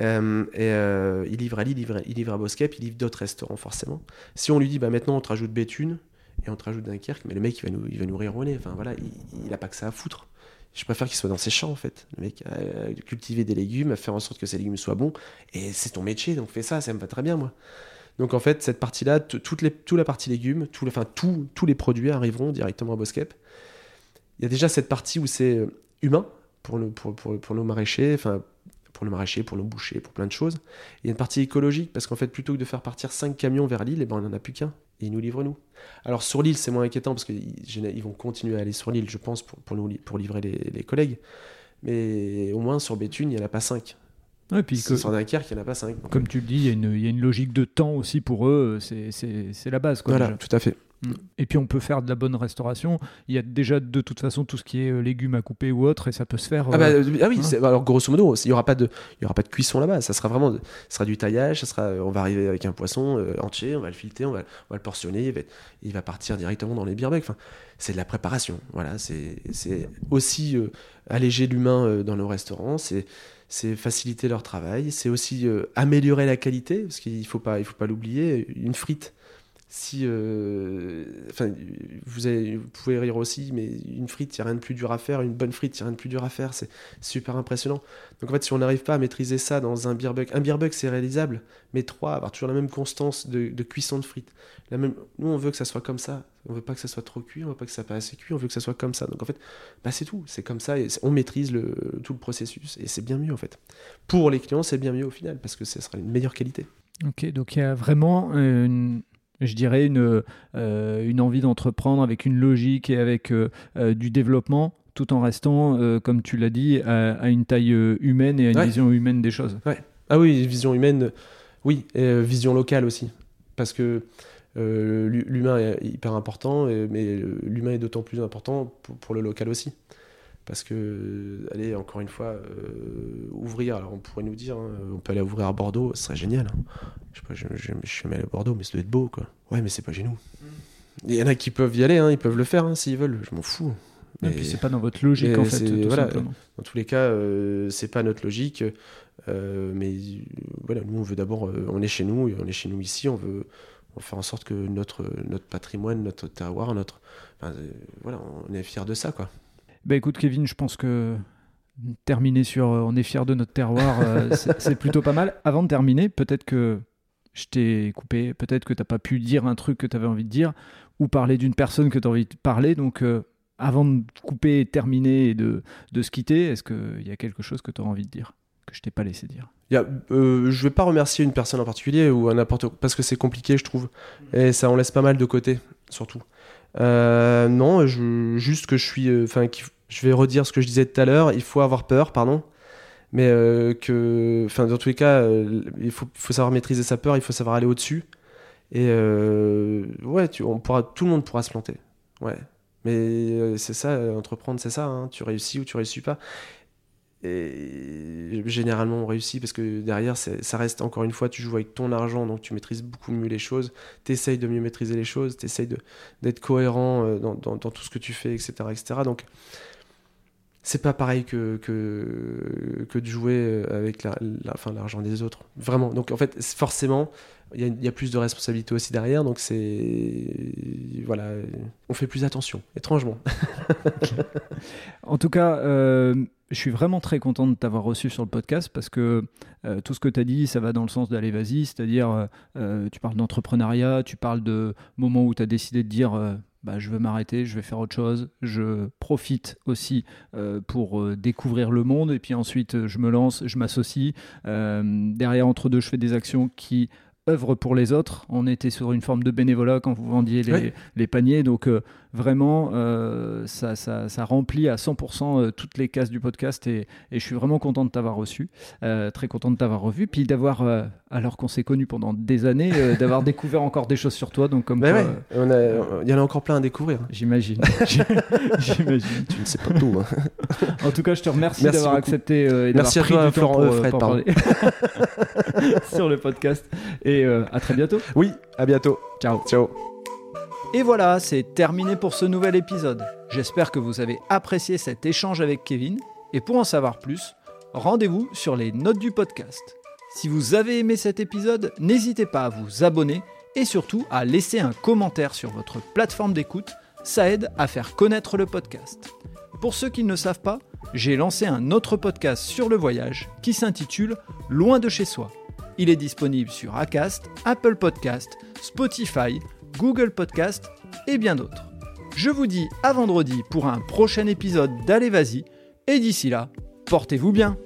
Euh, et euh, il livre à Lille, il livre, à Boskep, il livre d'autres restaurants forcément. Si on lui dit bah maintenant on te rajoute Béthune et on te rajoute Dunkerque, mais le mec il va nous, il va nous rire au nez. Enfin voilà, il, il a pas que ça à foutre. Je préfère qu'il soit dans ses champs en fait. Le mec a cultivé des légumes, à faire en sorte que ces légumes soient bons. Et c'est ton métier, donc fais ça, ça me va très bien moi. Donc en fait, cette partie-là, toute, la partie légumes, enfin tous les produits arriveront directement à Boskep. Il y a déjà cette partie où c'est humain pour, le, pour, nos maraîchers, enfin pour le maraîcher, pour nos bouchers, pour plein de choses. Il y a une partie écologique parce qu'en fait, plutôt que de faire partir 5 camions vers l'île, eh ben, on n'en a plus qu'un. Et ils nous livrent nous. Alors sur l'île, c'est moins inquiétant parce qu'ils vont continuer à aller sur l'île, je pense, pour, livrer les, les, collègues. Mais au moins sur Béthune, il n'y en a pas 5. Ouais, puis que, sur Dunkerque, il n'y en a pas 5. Comme tu le dis, il y, a une, il y, a une logique de temps aussi pour eux, c'est la base. Quoi, voilà, déjà. tout à fait. Et puis on peut faire de la bonne restauration. Il y a déjà de toute façon tout ce qui est euh, légumes à couper ou autre, et ça peut se faire. Ah, bah, ah oui, hein. alors grosso modo, il n'y aura, pas de, il y aura pas de cuisson là-bas. Ça sera vraiment, ça sera du taillage. Ça sera, on va arriver avec un poisson euh, entier, on va le fileter, on va, on va le portionner, il va, il va, partir directement dans les beerbucks. Enfin, c'est de la préparation. Voilà, c'est aussi euh, alléger l'humain euh, dans nos restaurants. C'est c'est faciliter leur travail, c'est aussi euh, améliorer la qualité, parce qu'il ne faut pas, il faut pas l'oublier. Une frite, si, euh, enfin, vous, pouvez rire aussi, mais une frite, il n'y a rien de plus dur à faire. Une bonne frite, il n'y a rien de plus dur à faire. C'est super impressionnant. Donc en fait, si on n'arrive pas à maîtriser ça dans un beer buck, un beer buck c'est réalisable, mais trois, avoir toujours la même constance de, cuisson de frites. La même, nous, on veut que ça soit comme ça. On veut pas que ça soit trop cuit, on veut pas que ça soit pas assez cuit, on veut que ça soit comme ça. Donc en fait, bah, c'est tout. C'est comme ça. On maîtrise tout le processus et c'est bien mieux en fait. Pour les clients, c'est bien mieux au final parce que ce sera une meilleure qualité. Ok, donc il y a vraiment une je dirais, une, euh, une envie d'entreprendre avec une logique et avec euh, euh, du développement, tout en restant, comme tu l'as dit, à, à, une taille humaine et à une ouais. vision humaine des choses. Ouais. Ah oui, vision humaine, oui, et vision locale aussi. Parce que l'humain est hyper important, mais l'humain est d'autant plus important pour, pour, le local aussi. Parce que, allez, encore une fois, ouvrir, alors on pourrait nous dire, hein, on peut aller ouvrir à Bordeaux, ce serait génial. Hein. Je sais pas, je, je, je, suis jamais allé à Bordeaux, mais ça doit être beau, quoi. Ouais, mais c'est pas chez nous. Il y en a qui peuvent y aller, hein, ils peuvent le faire hein, s'ils veulent, je m'en fous. Et puis c'est pas dans votre logique, en fait, tout voilà, simplement. Dans tous les cas, euh, c'est pas notre logique, euh, mais voilà, nous on veut d'abord, euh, on est chez nous, on est chez nous ici, on veut, on faire en sorte que notre, notre patrimoine, notre terroir, notre, enfin, voilà, on est fiers de ça, quoi. Bah écoute Kevin, je pense que terminer sur on est fier de notre terroir, (laughs) c'est plutôt pas mal. Avant de terminer, peut-être que je t'ai coupé, peut-être que tu n'as pas pu dire un truc que tu avais envie de dire ou parler d'une personne que tu as envie de parler. Donc euh, avant de couper, terminer et de, de se quitter, est-ce qu'il y a quelque chose que tu as envie de dire que je t'ai pas laissé dire? Y a, euh, Je vais pas remercier une personne en particulier ou n'importe parce que c'est compliqué, je trouve. Et ça en laisse pas mal de côté, surtout. Euh, non, je, juste que je suis. Enfin, euh, je vais redire ce que je disais tout à l'heure, il faut avoir peur, pardon. Mais euh, que, enfin, dans tous les cas, euh, il faut, savoir maîtriser sa peur, il faut savoir aller au-dessus. Et euh, ouais, on pourra, tout le monde pourra se planter. Ouais. Mais c'est ça, entreprendre, c'est ça. Hein, tu réussis ou tu réussis pas. Et généralement, on réussit parce que derrière, ça reste encore une fois, tu joues avec ton argent, donc tu maîtrises beaucoup mieux les choses. Tu essayes de mieux maîtriser les choses, tu essayes d'être cohérent dans, dans, dans, tout ce que tu fais, etc. etc. Donc, c'est pas pareil que, que, que, de jouer avec l'argent la, la, enfin, des autres. Vraiment. Donc, en fait, forcément, il y, a plus de responsabilité aussi derrière. Donc, c'est. Voilà. On fait plus attention, étrangement. (laughs) en tout cas. Euh je suis vraiment très content de t'avoir reçu sur le podcast parce que euh, tout ce que tu as dit, ça va dans le sens d'aller vas-y, c'est-à-dire euh, euh, tu parles d'entrepreneuriat, tu parles de moments où tu as décidé de dire bah, je veux m'arrêter, je vais faire autre chose, je profite aussi pour découvrir le monde et puis ensuite je me lance, je m'associe. derrière, entre deux, je fais des actions qui œuvrent pour les autres. On était sur une forme de bénévolat quand vous vendiez les, les paniers, donc vraiment, euh, ça, ça, remplit à 100% euh, toutes les cases du podcast et, je suis vraiment content de t'avoir reçu, euh, très content de t'avoir revu, puis d'avoir, alors qu'on s'est connus pendant des années, (laughs) d'avoir découvert encore des choses sur toi. Donc comme bah il y en a encore plein à découvrir. J'imagine. (laughs) J'imagine. Tu ne sais pas tout. Hein. en tout cas, je te remercie d'avoir accepté et d'avoir pris du temps pour, Fred, parler (laughs) sur le podcast. Et à très bientôt. Oui, à bientôt. Ciao. Ciao. Et voilà, c'est terminé pour ce nouvel épisode. J'espère que vous avez apprécié cet échange avec Kevin. Et pour en savoir plus, rendez-vous sur les notes du podcast. Si vous avez aimé cet épisode, n'hésitez pas à vous abonner et surtout à laisser un commentaire sur votre plateforme d'écoute. Ça aide à faire connaître le podcast. Pour ceux qui ne le savent pas, j'ai lancé un autre podcast sur le voyage qui s'intitule Loin de chez soi. Il est disponible sur Acast, Apple Podcast, Spotify, Google Podcast et bien d'autres. Je vous dis à vendredi pour un prochain épisode d'Allez Vas-y et d'ici là, portez-vous bien